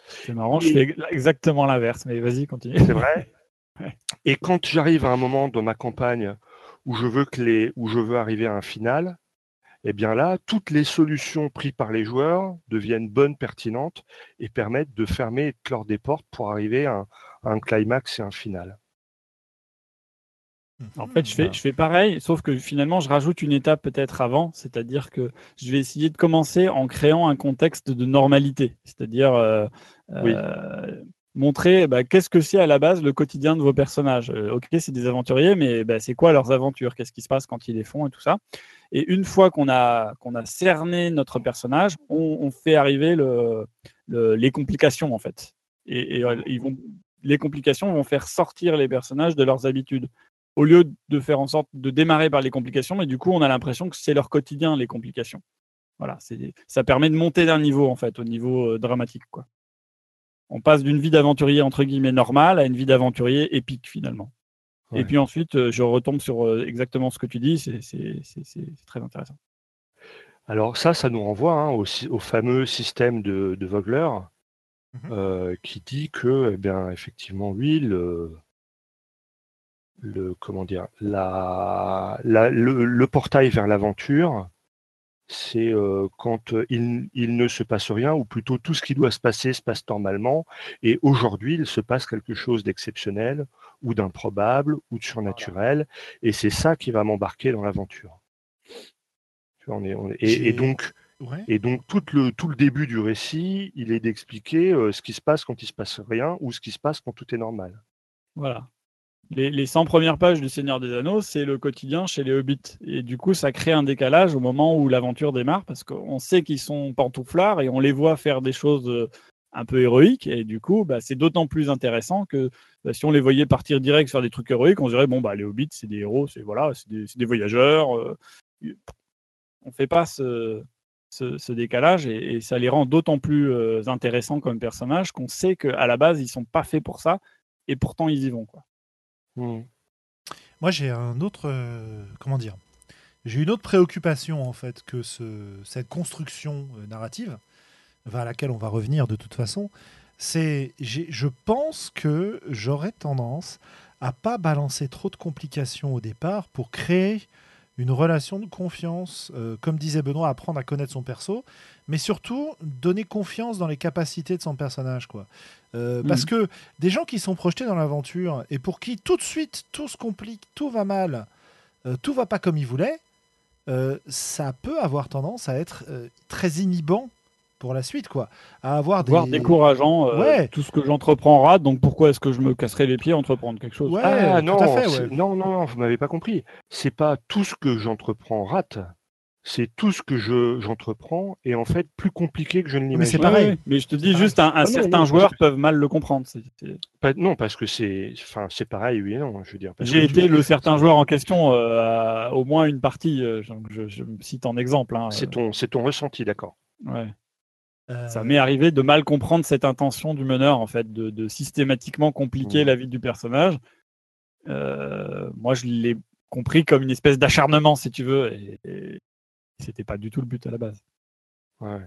C'est marrant, je fais exactement l'inverse, mais vas-y, continue. C'est vrai. Et quand j'arrive à un moment dans ma campagne où je veux que les, où je veux arriver à un final, eh bien là, toutes les solutions prises par les joueurs deviennent bonnes, pertinentes et permettent de fermer et de clore des portes pour arriver à un, climax et un final. En fait, je fais, je fais pareil, sauf que finalement, je rajoute une étape peut-être avant, c'est-à-dire que je vais essayer de commencer en créant un contexte de normalité, c'est-à-dire euh, euh, montrer bah, qu'est-ce que c'est à la base le quotidien de vos personnages. Euh, ok, c'est des aventuriers, mais bah, c'est quoi leurs aventures? Qu'est-ce qui se passe quand ils les font et tout ça? Et une fois qu'on a, qu'on a cerné notre personnage, on, fait arriver le, les complications en fait. Et, euh, ils vont, les complications vont faire sortir les personnages de leurs habitudes. Au lieu de faire en sorte de démarrer par les complications, mais du coup, on a l'impression que c'est leur quotidien, les complications. Voilà, ça permet de monter d'un niveau en fait, au niveau euh, dramatique. Quoi on passe d'une vie d'aventurier entre guillemets normale à une vie d'aventurier épique finalement. Et puis ensuite, euh, je retombe sur euh, exactement ce que tu dis, c'est très intéressant. Alors ça, ça nous renvoie hein, au, fameux système de, Vogler mmh euh, qui dit que, eh bien, effectivement, oui, le, comment dire, la, le, portail vers l'aventure, c'est quand il, ne se passe rien, ou plutôt tout ce qui doit se passer se passe normalement, et aujourd'hui il se passe quelque chose d'exceptionnel, ou d'improbable, ou de surnaturel, et c'est ça qui va m'embarquer dans l'aventure. et, donc, et donc tout le, tout le début du récit, il est d'expliquer ce qui se passe quand il se passe rien, ou ce qui se passe quand tout est normal. Voilà les, 100 premières pages du Seigneur des Anneaux, c'est le quotidien chez les hobbits. Et du coup, ça crée un décalage au moment où l'aventure démarre, parce qu'on sait qu'ils sont pantouflards et on les voit faire des choses euh, un peu héroïques. Et du coup, bah, c'est d'autant plus intéressant que bah, si on les voyait partir direct sur des trucs héroïques, on dirait, bon, bah, les hobbits, c'est des héros, c'est voilà, des, des, voyageurs. Euh, on ne fait pas ce, décalage et, ça les rend d'autant plus euh, intéressants comme personnages qu'on sait qu'à la base, ils sont pas faits pour ça et pourtant ils y vont. Quoi. Mmh. Moi, j'ai un autre. Euh, comment dire J'ai une autre préoccupation en fait que ce, cette construction euh, narrative, vers laquelle on va revenir de toute façon. C'est, je pense que j'aurais tendance à pas balancer trop de complications au départ pour créer une relation de confiance, euh, comme disait Benoît, apprendre à connaître son perso, mais surtout donner confiance dans les capacités de son personnage, quoi. Euh, Parce Mhm. que des gens qui sont projetés dans l'aventure et pour qui tout de suite tout se complique, tout va mal, euh, tout va pas comme ils voulaient, euh, ça peut avoir tendance à être très inhibant pour la suite, quoi. À avoir des Voire décourageant. euh, Ouais. Tout ce que j'entreprends rate, donc pourquoi est-ce que je me casserais les pieds à entreprendre quelque chose? Ouais, ah tout non, à fait, c'est- ouais. non, non, non, vous m'avez pas compris. C'est pas tout ce que j'entreprends rate. C'est tout ce que je j'entreprends est en fait plus compliqué que je ne c'est l'imagine. pareil. Ouais, ouais, mais je te dis pareil. juste, un, un Ah non, certain non, joueur parce peuvent mal le comprendre. c'est- c'est- Pas- non, parce que c'est, enfin, c'est pareil, oui et non. Je veux dire. J'ai que été le certain joueur en question euh, à au moins une partie. euh, je, je me cite en exemple. hein, C'est ton, c'est ton ressenti, d'accord. ouais. Euh, Ça m'est arrivé de mal comprendre cette intention du meneur, en fait, de, de systématiquement compliquer Mmh. la vie du personnage. Euh, moi, je l'ai compris comme une espèce d'acharnement, si tu veux, et, et c'était pas du tout le but à la base. Ouais.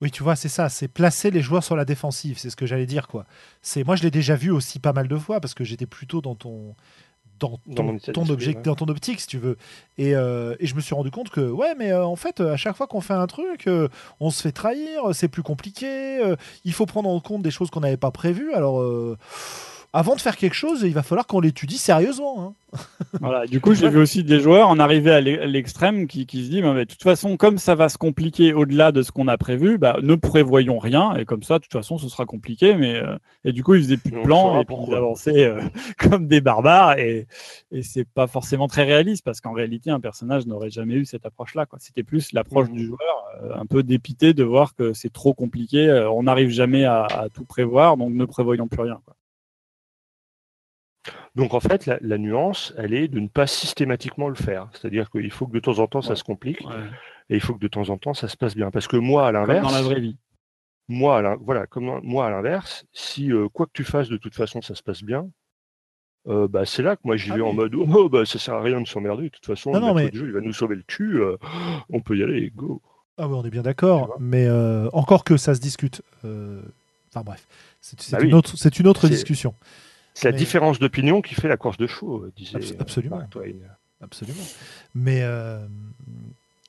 Oui, tu vois, c'est ça, c'est placer les joueurs sur la défensive, c'est ce que j'allais dire, quoi. C'est moi, je l'ai déjà vu aussi pas mal de fois parce que j'étais plutôt dans ton dans Dans ton, ton ouais. dans ton optique, si tu veux. Et, euh, et je me suis rendu compte que ouais, mais euh, en fait, à chaque fois qu'on fait un truc, euh, on se fait trahir, c'est plus compliqué. il faut prendre en compte des choses qu'on n'avait pas prévues. Alors, avant de faire quelque chose, il va falloir qu'on l'étudie sérieusement. hein. Voilà. Du coup, j'ai vu aussi des joueurs en arriver à l'e- à l'extrême qui, qui se disent, mais de toute façon, comme ça va se compliquer au-delà de ce qu'on a prévu, bah, ne prévoyons rien, et comme ça, de toute façon, ce sera compliqué. Mais euh, et du coup, ils faisaient plus de plans et puis ils avançaient euh, comme des barbares, et, et c'est pas forcément très réaliste parce qu'en réalité, un personnage n'aurait jamais eu cette approche-là. quoi. C'était plus l'approche du joueur, euh, un peu dépité de voir que c'est trop compliqué, euh, on n'arrive jamais à, à tout prévoir, donc ne prévoyons plus rien. quoi. Donc en fait, la, la nuance, elle est de ne pas systématiquement le faire. C'est-à-dire qu'il faut que de temps en temps ça se complique et il faut que de temps en temps ça se passe bien. Parce que moi, à l'inverse, dans la vraie vie. moi, à voilà, comme moi à l'inverse, si euh, quoi que tu fasses, de toute façon, ça se passe bien, euh, bah, c'est là que moi j'y Ah vais en mode oh bah ça sert à rien de s'emmerder. De toute façon, Non, le non, mais- jeu, il va nous sauver le cul. euh, on peut y aller, go. Ah oui, on est bien d'accord, mais encore que ça se discute. Enfin bref, c'est c'est Bah une, oui. autre, c'est une autre C'est- discussion. C'est la Mais- différence d'opinion qui fait la course de chevaux, euh, disait euh, absolument. Twain. Absolument. Mais euh,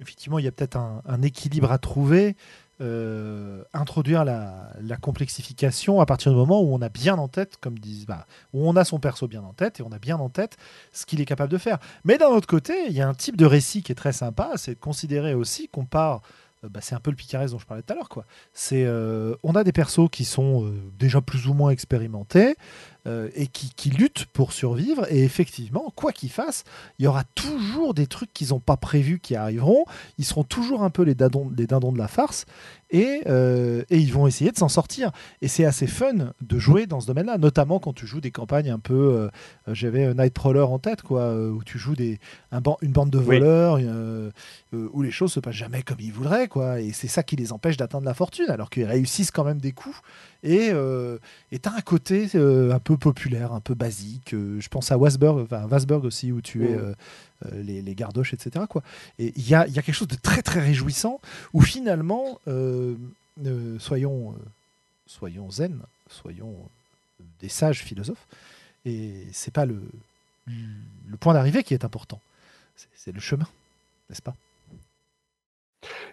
effectivement, il y a peut-être un, un équilibre à trouver. euh, introduire la, la complexification à partir du moment où on a bien en tête, comme disent, bah, où on a son perso bien en tête et on a bien en tête ce qu'il est capable de faire. Mais d'un autre côté, il y a un type de récit qui est très sympa, c'est de considérer aussi qu'on part. bah, c'est un peu le picaresque dont je parlais tout à l'heure. quoi. C'est, euh, on a des persos qui sont euh, déjà plus ou moins expérimentés euh, et qui, qui luttent pour survivre. Et effectivement, quoi qu'ils fassent, il y aura toujours des trucs qu'ils n'ont pas prévus qui arriveront. Ils seront toujours un peu les dindons, les dindons de la farce. Et, euh, et ils vont essayer de s'en sortir. Et c'est assez fun de jouer dans ce domaine-là, notamment quand tu joues des campagnes un peu. euh, J'avais euh, Nightcrawler en tête, quoi, où tu joues des, un ban- une bande de voleurs, où les choses se passent jamais comme ils voudraient, quoi. Et c'est ça qui les empêche d'atteindre la fortune, alors qu'ils réussissent quand même des coups. Et et t'as un côté un peu populaire, un peu basique. euh, je pense à Wasberg, enfin Wasberg aussi, où tu es euh, euh, les, les gardoches, etc. Quoi. Et il y a, y a quelque chose de très très réjouissant où finalement, euh, euh, soyons, soyons zen, soyons des sages philosophes. Et c'est pas le, le point d'arrivée qui est important, c'est le chemin, n'est-ce pas?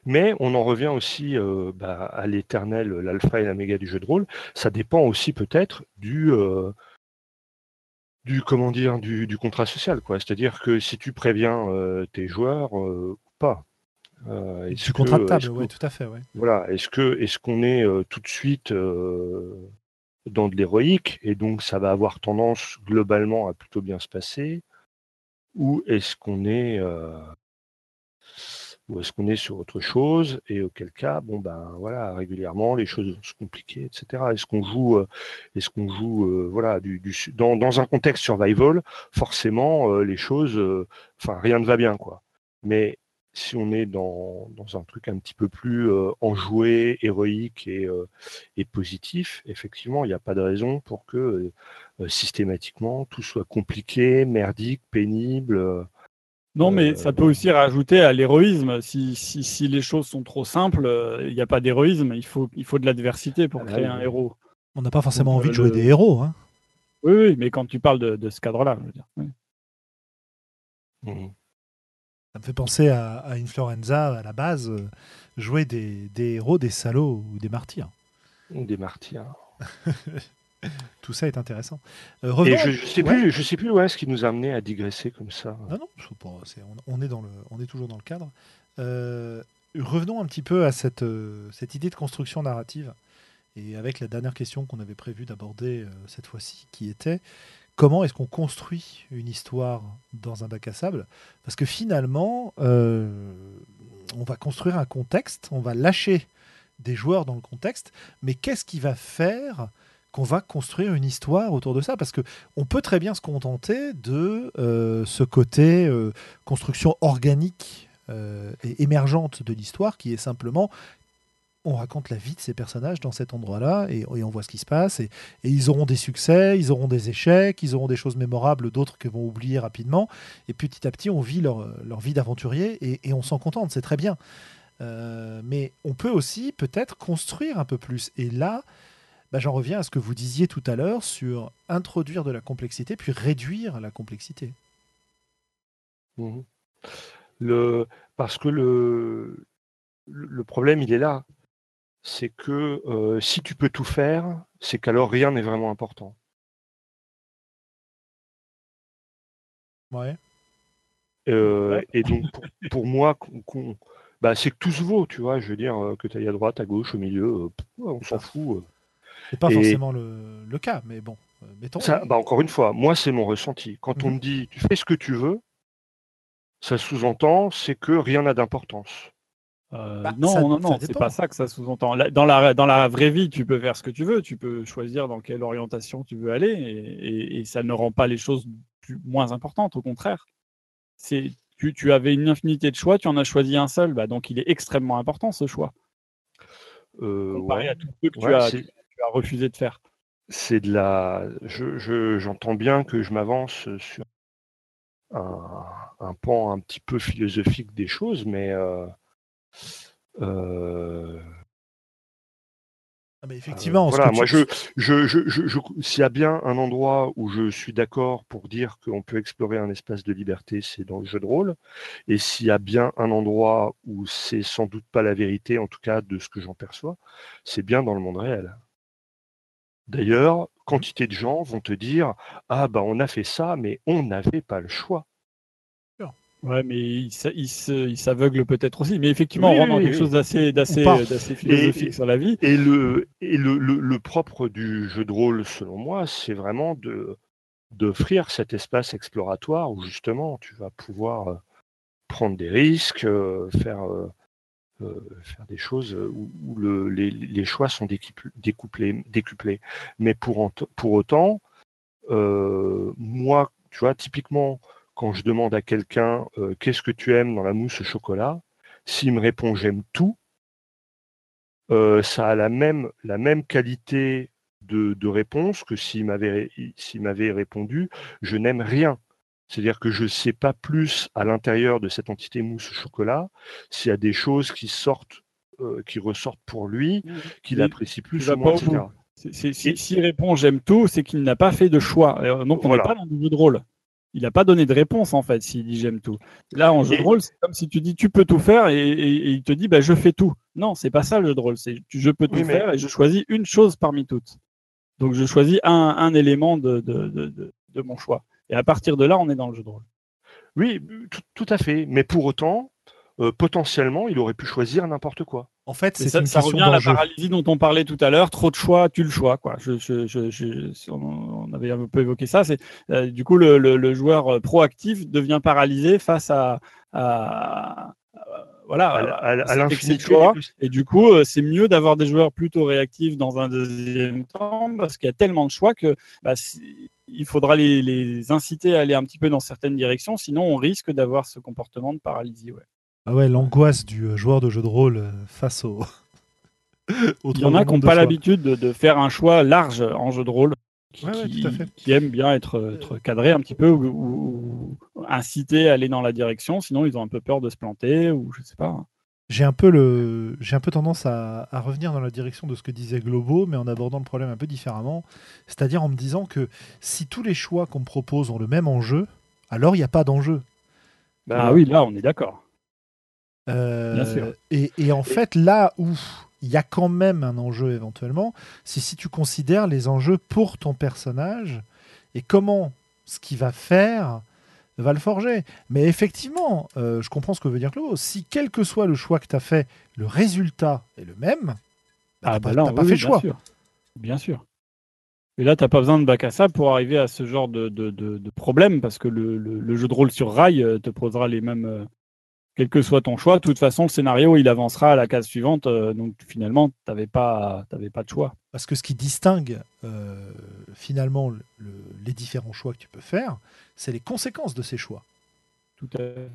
Mais on en revient aussi euh, bah, à l'éternel, l'alpha et l'oméga du jeu de rôle. Ça dépend aussi peut-être du, euh, du comment dire, du, du contrat social, quoi. C'est-à-dire que si tu préviens euh, tes joueurs ou pas. Euh, est-ce Du contrat de table, oui, tout à fait. Ouais. Voilà. Est-ce que est-ce qu'on est tout de suite dans de l'héroïque et donc ça va avoir tendance globalement à plutôt bien se passer, ou est-ce qu'on est ou est-ce qu'on est sur autre chose et auquel cas bon ben voilà régulièrement les choses vont se compliquer etc est-ce qu'on joue euh, est-ce qu'on joue euh, voilà du, du dans, dans un contexte survival forcément euh, les choses enfin rien ne va bien quoi mais si on est dans, dans un truc un petit peu plus enjoué, héroïque et, et positif, effectivement, il n'y a pas de raison pour que systématiquement tout soit compliqué, merdique, pénible. Euh, Non, mais Euh, ça peut aussi rajouter à l'héroïsme. Si, si, si les choses sont trop simples, euh, il n'y a pas d'héroïsme. Il faut, il faut de l'adversité pour Ah, créer oui. un héros. On n'a pas forcément Donc, envie euh, de jouer le- des héros. Hein. Oui, oui, mais quand tu parles de, de ce cadre-là, je veux dire. oui. Mhm. Ça me fait penser à, à Influenza à la base, euh, jouer des, des héros, des salauds ou des martyrs. Des martyrs. Tout ça est intéressant. Euh, revenons- je, je sais Ouais. plus, je sais plus où est-ce qui nous a amené à digresser comme ça. Non, non, pas- on, on est dans le, on est toujours dans le cadre. Euh, revenons un petit peu à cette, euh, cette idée de construction narrative et avec la dernière question qu'on avait prévu d'aborder euh, cette fois-ci, qui était comment est-ce qu'on construit une histoire dans un bac à sable? Parce que finalement, euh, on va construire un contexte, on va lâcher des joueurs dans le contexte, mais qu'est-ce qui va faire qu'on va construire une histoire autour de ça Parce que on peut très bien se contenter de euh, ce côté euh, construction organique euh, et émergente de l'histoire qui est simplement on raconte la vie de ces personnages dans cet endroit-là et, on voit ce qui se passe et, ils auront des succès, ils auront des échecs, ils auront des choses mémorables, d'autres qu'ils vont oublier rapidement et petit à petit on vit leur, vie d'aventurier et, on s'en contente, c'est très bien. Mais on peut aussi peut-être construire un peu plus et là bah, j'en reviens à ce que vous disiez tout à l'heure sur introduire de la complexité puis réduire la complexité. Mhm. Le, parce que le, problème, il est là. C'est que euh, si tu peux tout faire, c'est qu'alors rien n'est vraiment important. Ouais. Euh, et donc, pour, pour moi, bah, c'est que tout se vaut, tu vois. Je veux dire, euh, que tu ailles à droite, à gauche, au milieu, euh, on s'en fout. C'est pas Et- forcément le, le cas, mais bon, euh, mettons. Ça, bah, encore une fois, moi, c'est mon ressenti. Quand on Mhm. me dit, tu fais ce que tu veux, ça sous-entend, c'est que rien n'a d'importance. Euh, Bah, non, ça- non, non, c'est pas ça que ça sous-entend. Dans la, dans la vraie vie, tu peux faire ce que tu veux, tu peux choisir dans quelle orientation tu veux aller, et, et- et ça ne rend pas les choses plus, moins importantes, au contraire. C'est, tu, tu avais une infinité de choix, tu en as choisi un seul, bah, donc il est extrêmement important ce choix, Euh, comparé ouais. à tout ce que tu, Ouais, as, tu as refusé de faire. c'est de la. Je, je- j'entends bien que je m'avance sur un, un pan un petit peu philosophique des choses, mais euh, euh, Ah, mais effectivement, ce voilà, moi tu- je, je, je, je- je- s'il y a bien un endroit où je suis d'accord pour dire qu'on peut explorer un espace de liberté, c'est dans le jeu de rôle. Et s'il y a bien un endroit où c'est sans doute pas la vérité, en tout cas de ce que j'en perçois, c'est bien dans le monde réel. D'ailleurs, quantité de gens vont te dire Ah, bah, on a fait ça, mais on n'avait pas le choix. Ouais, mais il, s'aveugle peut-être aussi. Mais effectivement, Oui, on rentre dans oui, quelque oui. chose d'assez, d'assez, part. d'assez philosophique Et- sur la vie. Et le, et le, le, le propre du jeu de rôle, selon moi, c'est vraiment de d'offrir cet espace exploratoire où justement tu vas pouvoir euh, prendre des risques, euh, faire, euh, faire des choses où, où le, les, choix sont décupl- découplés, décuplés. Mais pour, pour autant, euh, moi, tu vois, typiquement, quand je demande à quelqu'un euh, qu'est-ce que tu aimes dans la mousse au chocolat, s'il me répond j'aime tout, euh, ça a la même, la même qualité de, de réponse que s'il m'avait répondu je n'aime rien. C'est-à-dire que je ne sais pas plus à l'intérieur de cette entité mousse au chocolat s'il y a des choses qui sortent, euh, qui ressortent pour lui, qu'il Mais apprécie plus ou moins, etc. si- S'il répond j'aime tout, c'est qu'il n'a pas fait de choix. Euh, Donc on Voilà. n'est pas dans du jeu de rôle. Il n'a pas donné de réponse en fait s'il dit j'aime tout. Là en jeu Et- de rôle, c'est comme si tu dis tu peux tout faire et, et- et il te dit bah, je fais tout. Non, c'est pas ça le jeu de rôle. C'est je peux tout Oui, mais- faire et je choisis une chose parmi toutes. Donc je choisis un, un élément de, de, de, de- de mon choix. Et à partir de là, on est dans le jeu de rôle. Oui, tout, tout à fait. Mais pour autant, euh, potentiellement, il aurait pu choisir n'importe quoi. En fait, c'est ça, une ça revient à la paralysie dont on parlait tout à l'heure. Trop de choix, tu le choix. Quoi. Je, je, je, je- on avait un peu évoqué ça. C'est euh, du coup le, le- le joueur euh, proactif devient paralysé face à- voilà À, à- à- possi- Et du coup, euh, c'est mieux d'avoir des joueurs plutôt réactifs dans un deuxième temps parce qu'il y a tellement de choix que bah, il faudra les, les inciter à aller un petit peu dans certaines directions. Sinon, on risque d'avoir ce comportement de paralysie. Ouais. Ah ouais, l'angoisse du euh, joueur de jeu de rôle euh, face au. Il y en a qui n'ont pas l'habitude de, de faire un choix large en jeu de rôle, qui, qui, aiment bien être, être cadrés un petit peu ou, incités à aller dans la direction, sinon ils ont un peu peur de se planter ou je sais pas. J'ai un peu le, j'ai un peu tendance à, à, revenir dans la direction de ce que disait Globo, mais en abordant le problème un peu différemment, c'est-à-dire en me disant que si tous les choix qu'on me propose ont le même enjeu, alors il n'y a pas d'enjeu. ah oui, là on est d'accord. Euh, et, et, en fait, là où il y a quand même un enjeu éventuellement, c'est si tu considères les enjeux pour ton personnage et comment ce qu'il va faire va le forger. Mais effectivement, euh, je comprends ce que veut dire Claude. Si quel que soit le choix que tu as fait, le résultat est le même, bah, ah, bah tu n'as pas, fait le choix. Sûr. Bien sûr. Et là, tu n'as pas besoin de bac à ça pour arriver à ce genre de, de, de, problème, parce que le, le, jeu de rôle sur rail euh, te posera les mêmes, euh, quel que soit ton choix, de toute façon, le scénario, il avancera à la case suivante. Euh, donc finalement, tu n'avais pas, pas de choix. Parce que ce qui distingue euh, finalement les différents choix que tu peux faire, c'est les conséquences de ces choix. Tout à fait.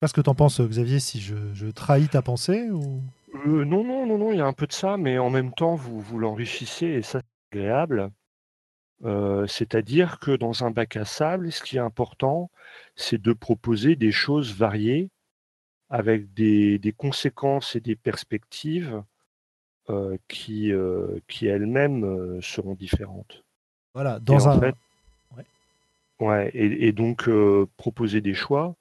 Qu'est-ce que tu en penses, Xavier, si je, trahis ta pensée ou... Euh, non, non, non, non, il y a un peu de ça, mais en même temps, vous, vous l'enrichissez et ça, c'est agréable. C'est-à-dire que dans un bac à sable, ce qui est important, c'est de proposer des choses variées avec des, conséquences et des perspectives euh, qui, euh, qui elles-mêmes euh, seront différentes. Voilà, dans un. Fait, ouais. et, donc proposer des choix,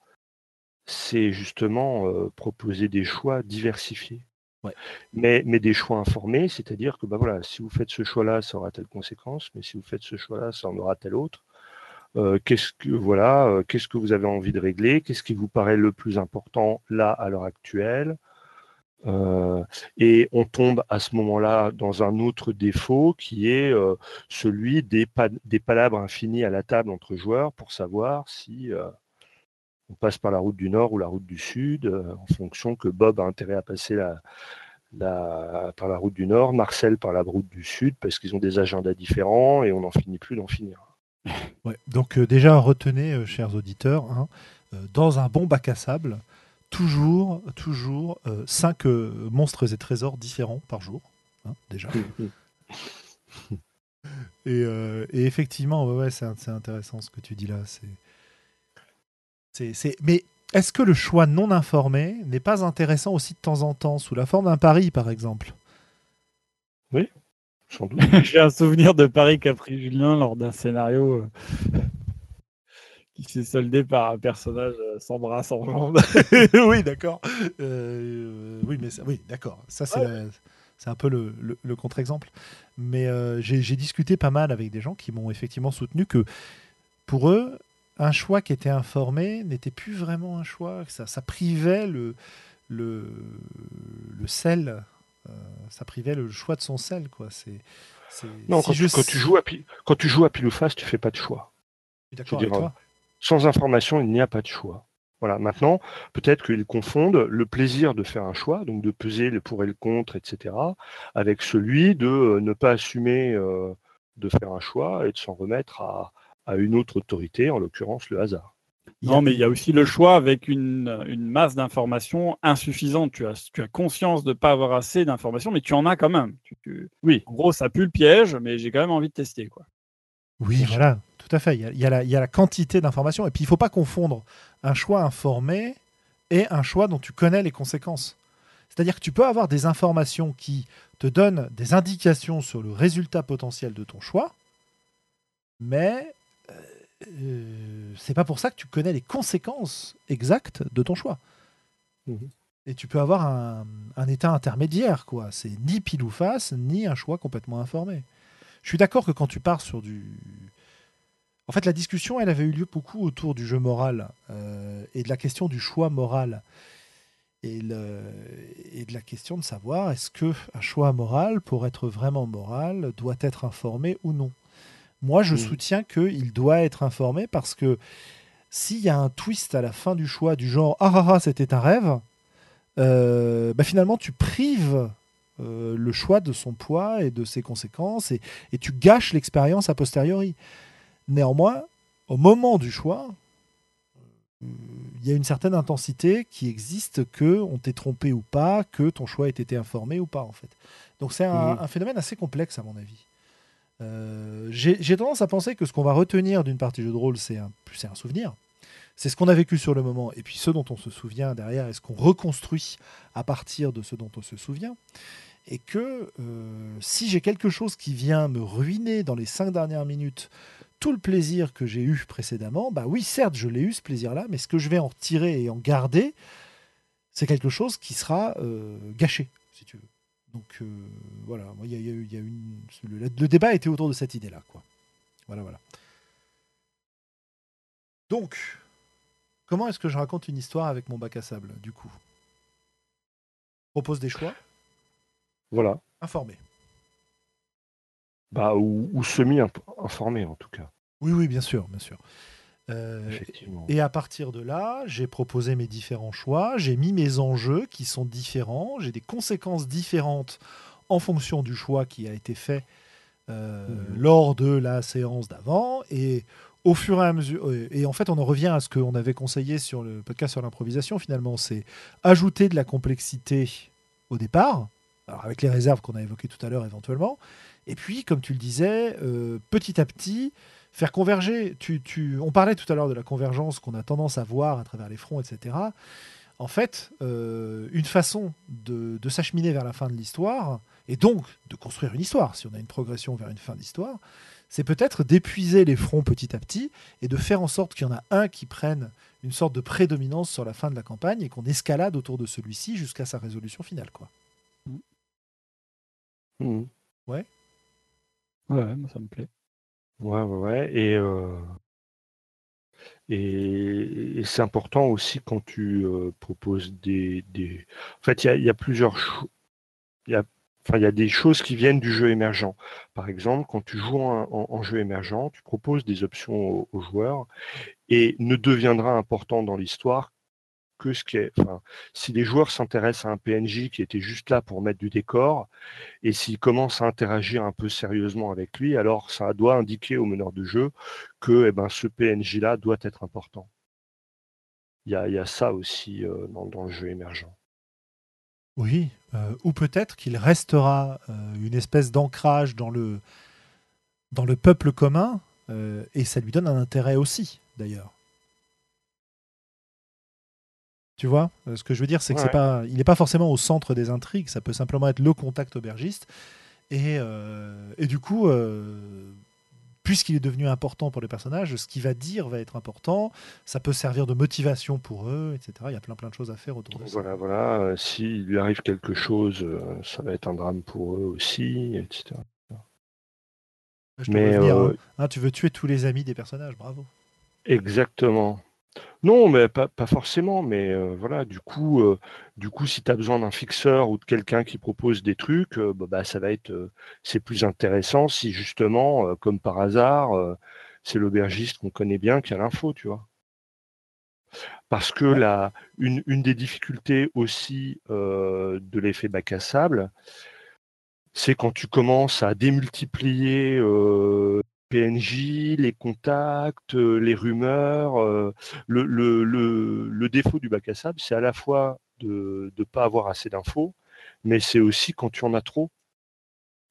c'est justement proposer des choix diversifiés. Mais, mais des choix informés, c'est-à-dire que bah voilà, si vous faites ce choix-là, ça aura telle conséquence, mais si vous faites ce choix-là, ça en aura telle autre. Euh, qu'est-ce que voilà, euh, qu'est-ce que vous avez envie de régler, qu'est-ce qui vous paraît le plus important là à l'heure actuelle? Euh, et on tombe à ce moment-là dans un autre défaut qui est celui des, palabres infinies à la table entre joueurs pour savoir si on passe par la route du nord ou la route du sud, en fonction que Bob a intérêt à passer par la route du nord, Marcel par la route du sud, parce qu'ils ont des agendas différents et on n'en finit plus d'en finir. Ouais, donc euh, déjà retenez, euh, chers auditeurs, hein, euh, dans un bon bac à sable, toujours, toujours 5 monstres et trésors différents par jour, hein, déjà. et, et, effectivement, ouais, c'est intéressant ce que tu dis là. C'est, Mais est-ce que le choix non informé n'est pas intéressant aussi de temps en temps, sous la forme d'un pari, par exemple? Oui, J'ai un souvenir de Paris qu'a pris Julien lors d'un scénario euh, qui s'est soldé par un personnage euh, sans bras, sans jambes. oui, d'accord. Euh, oui, mais ça, oui, d'accord. Ça, c'est c'est un peu le, le, contre-exemple. Mais j'ai discuté pas mal avec des gens qui m'ont effectivement soutenu que pour eux, un choix qui était informé n'était plus vraiment un choix. Ça, ça privait le, le, le sel euh, ça privait le choix de son sel. Quoi. C'est, non, quand, tu, quand, tu joues à, quand tu joues à pile ou face, tu fais pas de choix. Sans information, il n'y a pas de choix. Voilà. Maintenant, peut-être qu'ils confondent le plaisir de faire un choix, donc de peser le pour et le contre, etc., avec celui de euh, ne pas assumer euh, de faire un choix et de s'en remettre à, à une autre autorité, en l'occurrence le hasard. Non, mais il y a aussi le choix avec une, une masse d'informations insuffisante. Tu as, tu as conscience de ne pas avoir assez d'informations, mais tu en as quand même. Oui. En gros, ça pue le piège, mais j'ai quand même envie de tester. Quoi. Oui, voilà, tout à fait. Il y a, il y a, la, quantité d'informations. Et puis, il ne faut pas confondre un choix informé et un choix dont tu connais les conséquences. C'est-à-dire que tu peux avoir des informations qui te donnent des indications sur le résultat potentiel de ton choix, mais euh, c'est pas pour ça que tu connais les conséquences exactes de ton choix. Mhm. Et tu peux avoir un, état intermédiaire, quoi. C'est ni pile ou face, ni un choix complètement informé. Je suis d'accord que quand tu pars sur du. En fait, la discussion, elle avait eu lieu beaucoup autour du jeu moral euh, et de la question du choix moral. Et, le, et de la question de savoir est-ce que un choix moral, pour être vraiment moral, doit être informé ou non? Moi, je mm. soutiens qu'il doit être informé parce que s'il y a un twist à la fin du choix du genre ah ah ah c'était un rêve, euh, bah finalement tu prives euh, le choix de son poids et de ses conséquences et, tu gâches l'expérience a posteriori. Néanmoins, au moment du choix, il y a une certaine intensité qui existe que on t'ait trompé ou pas, que ton choix ait été informé ou pas en fait. Donc c'est un, mm. un phénomène assez complexe à mon avis. Euh, J'ai tendance à penser que ce qu'on va retenir d'une partie jeu de rôle, c'est un, un souvenir. C'est ce qu'on a vécu sur le moment, et puis ce dont on se souvient derrière, est ce qu'on reconstruit à partir de ce dont on se souvient. Et que euh, si j'ai quelque chose qui vient me ruiner dans les cinq dernières minutes tout le plaisir que j'ai eu précédemment, bah oui, certes, je l'ai eu ce plaisir-là, mais ce que je vais en retirer et en garder, c'est quelque chose qui sera euh, gâché, si tu veux. Donc euh, voilà, il y, a, une, le, le, débat était autour de cette idée-là, quoi. Voilà, voilà. Donc, comment est-ce que je raconte une histoire avec mon bac à sable, du coup? Propose des choix? Voilà. Informé. Bah, ou, semi-informé en tout cas. Oui, oui, bien sûr, bien sûr. Euh, et à partir de là, j'ai proposé mes différents choix, j'ai mis mes enjeux qui sont différents, j'ai des conséquences différentes en fonction du choix qui a été fait euh, mmh. lors de la séance d'avant. Et au fur et à mesure, euh, et en fait, on en revient à ce qu'on avait conseillé sur le podcast sur l'improvisation, finalement, c'est ajouter de la complexité au départ, alors avec les réserves qu'on a évoquées tout à l'heure éventuellement, et puis, comme tu le disais, euh, petit à petit, faire converger. Tu, tu... On parlait tout à l'heure de la convergence qu'on a tendance à voir à travers les fronts, etc. En fait, euh, une façon de, de s'acheminer vers la fin de l'histoire, et donc de construire une histoire, si on a une progression vers une fin d'histoire, c'est peut-être d'épuiser les fronts petit à petit et de faire en sorte qu'il y en a un qui prenne une sorte de prédominance sur la fin de la campagne et qu'on escalade autour de celui-ci jusqu'à sa résolution finale. Quoi. Mmh. Ouais. Ouais, ça me plaît. Ouais, ouais. Et, c'est important aussi quand tu proposes des, des, En fait, il y a, plusieurs choses. Enfin, il y a des choses qui viennent du jeu émergent. Par exemple, quand tu joues en, jeu émergent, tu proposes des options aux joueurs et ne deviendra important dans l'histoire que ce qui est. Si les joueurs s'intéressent à un PNJ qui était juste là pour mettre du décor, et s'ils commencent à interagir un peu sérieusement avec lui, alors ça doit indiquer au meneur de jeu que eh ben, ce PNJ-là doit être important. Il y a, ça aussi euh, dans, le jeu émergent. Oui, euh, ou peut-être qu'il restera euh, une espèce d'ancrage dans le, dans le peuple commun, et ça lui donne un intérêt aussi, d'ailleurs. Tu vois euh, Ce que je veux dire, c'est que c'est pas, il n'est pas forcément au centre des intrigues. Ça peut simplement être le contact aubergiste. Et, euh, et du coup, euh, puisqu'il est devenu important pour les personnages, ce qu'il va dire va être important. Ça peut servir de motivation pour eux, etc. Il y a plein plein de choses à faire autour de voilà, ça. Voilà, voilà. S'il lui arrive quelque chose, ça va être un drame pour eux aussi, etc. Je Mais hein. Hein, tu veux tuer tous les amis des personnages, bravo. Exactement. Non, mais pas, forcément, mais euh, voilà, du coup, euh, du coup, si tu as besoin d'un fixeur ou de quelqu'un qui propose des trucs, euh, bah, bah, ça va être, c'est plus intéressant si justement, comme par hasard, c'est l'aubergiste qu'on connaît bien qui a l'info, tu vois. Parce que la, une, une des difficultés aussi de l'effet bac à sable, c'est quand tu commences à démultiplier PNJ, les contacts, euh, les rumeurs. Euh, le, le, le, défaut du bac à sable, c'est à la fois de ne pas avoir assez d'infos, mais c'est aussi quand tu en as trop.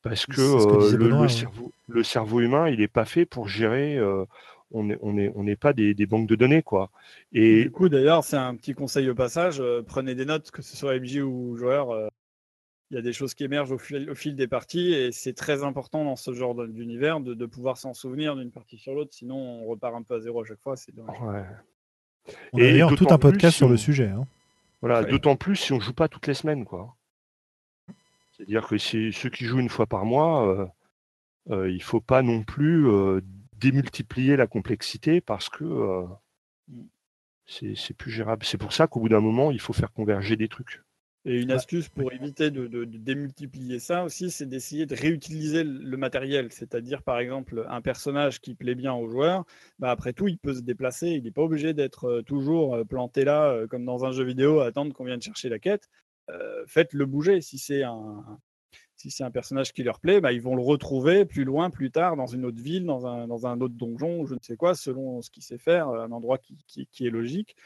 Parce que, euh, le, cerveau, le, cerveau, humain, il n'est pas fait pour gérer. on n'est on est, on pas des, des, banques de données. quoi. Et du coup, d'ailleurs, c'est un petit conseil au passage prenez des notes, que ce soit MJ ou joueur il y a des choses qui émergent au fil, au fil des parties et c'est très important dans ce genre d'univers de, de, pouvoir s'en souvenir d'une partie sur l'autre, sinon on repart un peu à zéro à chaque fois. C'est ouais. On a d'ailleurs tout un podcast sur le sujet. Hein. Voilà, d'autant plus si on joue pas toutes les semaines, quoi. C'est-à-dire que si, ceux qui jouent une fois par mois, euh, euh, il faut pas non plus euh, démultiplier la complexité parce que euh, mm. c'est plus gérable. C'est pour ça qu'au bout d'un moment, il faut faire converger des trucs. Et une astuce pour éviter de, démultiplier ça aussi, c'est d'essayer de réutiliser le matériel. C'est-à-dire, par exemple, un personnage qui plaît bien aux joueurs, bah après tout, il peut se déplacer. Il n'est pas obligé d'être euh, toujours euh, planté là, euh, comme dans un jeu vidéo, à attendre qu'on vienne chercher la quête. Faites-le bouger. Si c'est un, si c'est un personnage qui leur plaît, bah, ils vont le retrouver plus loin, plus tard, dans une autre ville, dans un, dans un autre donjon, je ne sais quoi, selon ce qu'il sait faire, un endroit qui, qui, est logique.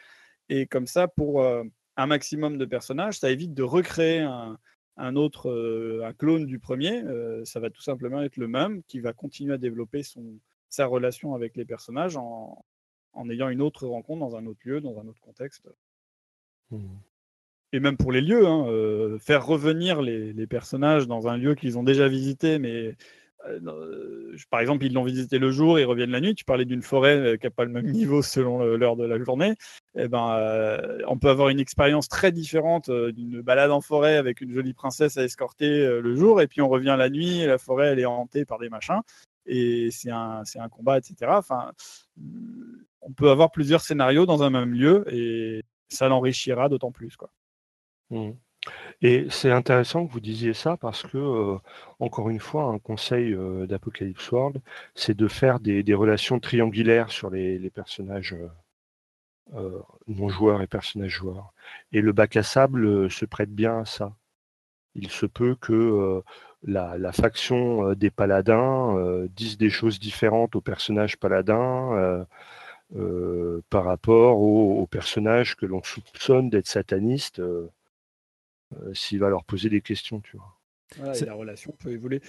Et comme ça, pour un maximum de personnages, ça évite de recréer un, un autre, un clone du premier, ça va tout simplement être le même qui va continuer à développer son, sa relation avec les personnages en, en ayant une autre rencontre dans un autre lieu, dans un autre contexte. Mmh. Et même pour les lieux, hein, faire revenir les, les, personnages dans un lieu qu'ils ont déjà visité, mais euh, par exemple, ils l'ont visité le jour, ils reviennent la nuit. Tu parlais d'une forêt euh, qui n'a pas le même niveau selon l'heure de la journée. Eh ben, euh, on peut avoir une expérience très différente d'une balade en forêt avec une jolie princesse à escorter le jour, et puis on revient la nuit, et la forêt elle est hantée par des machins, et c'est un, un combat, etc. Enfin, on peut avoir plusieurs scénarios dans un même lieu, et ça l'enrichira d'autant plus. Quoi. Mmh. Et c'est intéressant que vous disiez ça parce que, euh, encore une fois, un conseil euh, d'Apocalypse World, c'est de faire des, relations triangulaires sur les, personnages euh, non-joueurs et personnages joueurs. Et le bac à sable se prête bien à ça. Il se peut que la, faction des paladins dise des choses différentes aux personnages paladins. par rapport aux personnages que l'on soupçonne d'être satanistes, s'il va leur poser des questions, tu vois. la relation peut évoluer.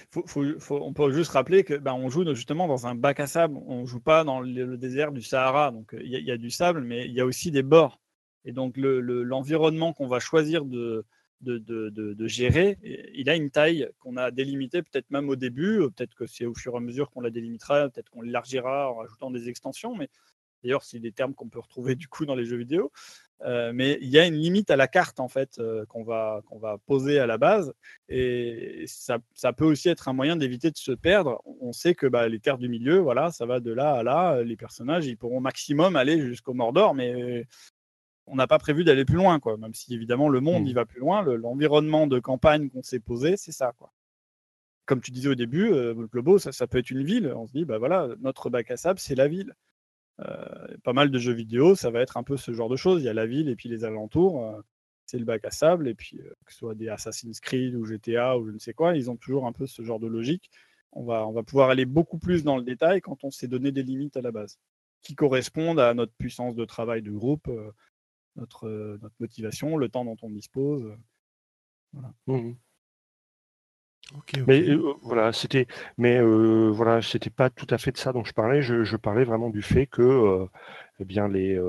on peut juste rappeler que bah, on joue justement dans un bac à sable. On joue pas dans le, désert du Sahara. Donc il y, a du sable, mais il y a aussi des bords. Et donc l'environnement qu'on va choisir de, de, gérer, il a une taille qu'on a délimitée peut-être même au début. Peut-être que c'est au fur et à mesure qu'on la délimitera. Peut-être qu'on l'élargira en rajoutant des extensions. Mais d'ailleurs, c'est des termes qu'on peut retrouver du coup dans les jeux vidéo. Euh, mais il y a une limite à la carte en fait euh, qu'on va, qu'on va poser à la base et ça, ça peut aussi être un moyen d'éviter de se perdre. On sait que bah, les terres du milieu, voilà, ça va de là à là. Les personnages, ils pourront maximum aller jusqu'au Mordor, mais on n'a pas prévu d'aller plus loin, quoi. Même si évidemment le monde il mmh. va plus loin, l'environnement de campagne qu'on s'est posé, c'est ça, quoi. Comme tu disais au début, euh, Globo, ça, ça, peut être une ville. On se dit, bah voilà, notre bac à sable, c'est la ville. Euh, pas mal de jeux vidéo, ça va être un peu ce genre de choses. Il y a la ville et puis les alentours. Euh, c'est le bac à sable. Et puis, euh, que ce soit des Assassin's Creed ou GTA ou je ne sais quoi, ils ont toujours un peu ce genre de logique. On va, on va pouvoir aller beaucoup plus dans le détail quand on s'est donné des limites à la base qui correspondent à notre puissance de travail de groupe, notre, notre motivation, le temps dont on dispose. Voilà. Mmh mais euh, voilà, c'était, mais euh, voilà, c'était pas tout à fait de ça dont je parlais. Je, parlais vraiment du fait que, euh, eh bien, les,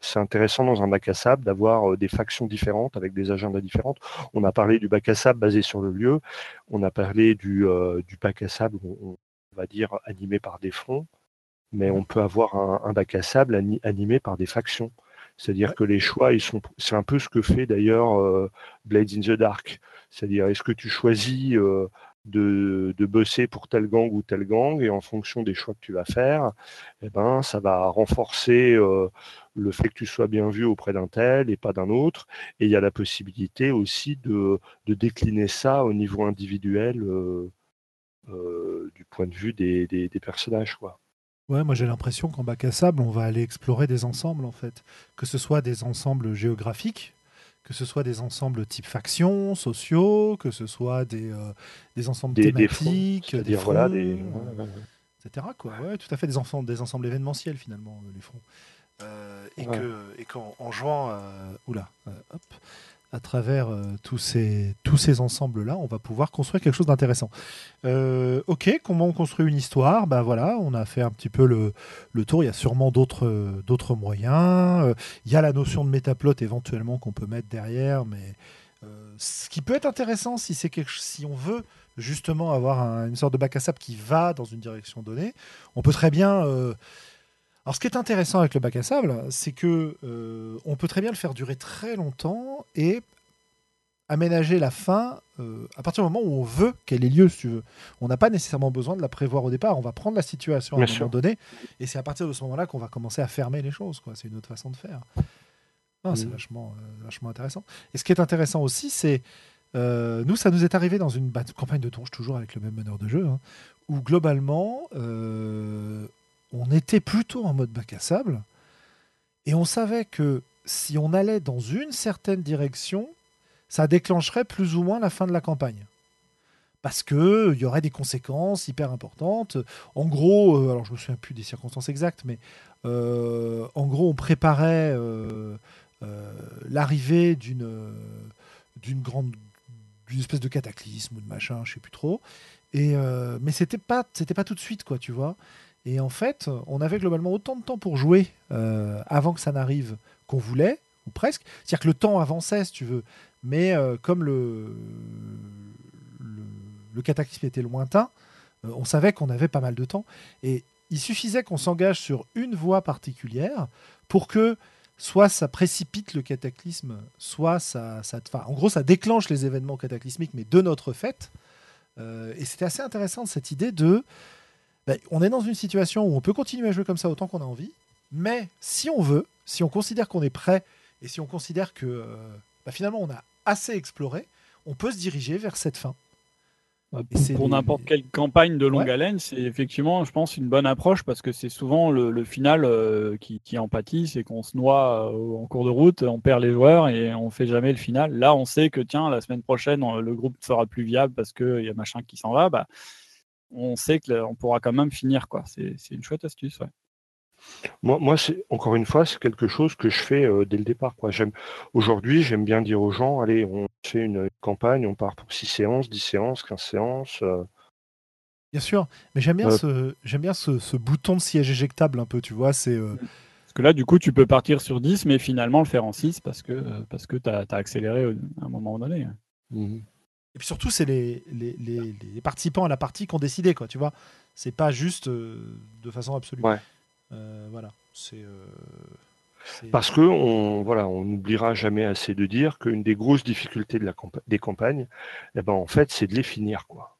c'est intéressant dans un bac à sable d'avoir des factions différentes avec des agendas différentes. On a parlé du bac à sable basé sur le lieu. On a parlé du, du bac à sable, on, va dire animé par des fronts, mais on peut avoir un, bac à sable animé par des factions. C'est-à-dire que les choix, ils sont, c'est un peu ce que fait d'ailleurs Blades in the Dark. C'est-à-dire, est-ce que tu choisis euh, de, bosser pour tel gang ou tel gang, et en fonction des choix que tu vas faire, eh ben, ça va renforcer euh, le fait que tu sois bien vu auprès d'un tel et pas d'un autre. Et il y a la possibilité aussi de, décliner ça au niveau individuel euh, du point de vue des, personnages. Quoi. Ouais, moi j'ai l'impression qu'en bac à sable, on va aller explorer des ensembles en fait, que ce soit des ensembles géographiques, que ce soit des ensembles type factions, sociaux, que ce soit des, euh, des ensembles thématiques, des, fronts, voilà, des... etc. Quoi. Ouais, tout à fait des ensembles, des ensembles événementiels finalement, les fronts. Euh, et que et qu'en en jouant, euh, oula, hop, à travers euh, tous ces, tous ces ensembles-là, on va pouvoir construire quelque chose d'intéressant. Euh, ok, comment on construit une histoire? Ben voilà, on a fait un petit peu le, le tour. Il y a sûrement d'autres, d'autres moyens. Euh, il y a la notion de métaplot éventuellement qu'on peut mettre derrière, mais ce qui peut être intéressant si, c'est si on veut justement avoir une sorte de bac à sable qui va dans une direction donnée, on peut très bien alors, ce qui est intéressant avec le bac à sable, c'est que euh, on peut très bien le faire durer très longtemps et aménager la fin euh, à partir du moment où on veut qu'elle ait lieu, si tu veux. On n'a pas nécessairement besoin de la prévoir au départ. On va prendre la situation à un moment donné, et c'est à partir de ce moment-là qu'on va commencer à fermer les choses. C'est une autre façon de faire. C'est mmh. vachement, euh, vachement intéressant. Et ce qui est intéressant aussi, c'est nous, ça nous est arrivé dans une campagne de tonge, toujours avec le même meneur de jeu, hein, où globalement, on était plutôt en mode bac à sable et on savait que si on allait dans une certaine direction, ça déclencherait plus ou moins la fin de la campagne. Parce qu'il y aurait des conséquences hyper importantes. En gros, euh, alors je me souviens plus des circonstances exactes, mais euh, en gros, on préparait euh, l'arrivée d'une d'une grande d'une espèce de cataclysme ou de machin, je sais plus trop. Et euh, mais c'était pas pas tout de suite quoi, tu vois. Et en fait, on avait globalement autant de temps pour jouer euh, avant que ça n'arrive qu'on voulait ou presque. C'est-à-dire que le temps avançait, si tu veux, mais euh, comme le, cataclysme était lointain, euh, on savait qu'on avait pas mal de temps. Et il suffisait qu'on s'engage sur une voie particulière pour que soit ça précipite le cataclysme, soit ça, en gros, ça déclenche les événements cataclysmiques, mais de notre fait. Et c'était assez intéressant cette idée de, ben, on est dans une situation où on peut continuer à jouer comme ça autant qu'on a envie, mais si on veut, si on considère qu'on est prêt et si on considère que euh, ben, finalement on a assez exploré, on peut se diriger vers cette fin. Bah, Et pour n'importe quelle campagne de longue Ouais. haleine, c'est effectivement, je pense, une bonne approche parce que c'est souvent le, le final euh, qui, qui en pâtit, c'est qu'on se noie euh, en cours de route, on perd les joueurs et on fait jamais le final. Là, on sait que tiens, la semaine prochaine, on- le groupe sera plus viable parce qu'il y a machin qui s'en va. Bah, on sait qu'on pourra quand même finir. quoi. C'est c'est une chouette astuce. Ouais. Moi, moi c'est encore une fois, c'est quelque chose que je fais euh, dès le départ. Quoi. J'aime aujourd'hui, j'aime bien dire aux gens, allez, on fait une campagne, on part pour 6 séances, 10 séances, 15 séances. euh, Bien sûr, mais j'aime bien, Euh, ce, j'aime bien ce, ce bouton de siège éjectable un peu, tu vois, c'est... euh, Parce que là, du coup, tu peux partir sur 10, mais finalement le faire en 6 parce que, euh, parce que tu as, accéléré à un moment donné. mhm. Et puis surtout, c'est les, les, les- les participants à la partie qui ont décidé, quoi, tu vois. C'est pas juste euh, de façon absolue. Ouais. Euh, voilà, c'est... euh, Parce que on voilà, on n'oubliera jamais assez de dire qu'une des grosses difficultés de la des campagnes, eh ben, en fait, c'est de les finir. Quoi.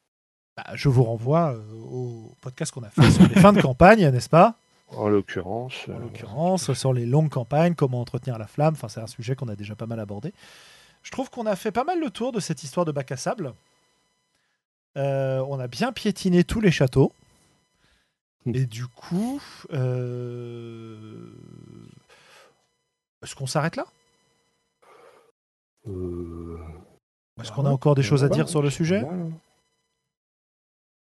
Bah, je vous renvoie euh, au podcast qu'on a fait sur les fins de campagne, n'est-ce pas? En l'occurrence, En euh, l'occurrence, sur les longues campagnes, comment entretenir la flamme, enfin, c'est un sujet qu'on a déjà pas mal abordé. Je trouve qu'on a fait pas mal le tour de cette histoire de bac à sable. Euh, on a bien piétiné tous les châteaux. Et du coup, euh, est-ce qu'on s'arrête là? Euh, Est-ce qu'on a encore des choses à dire sur le sujet?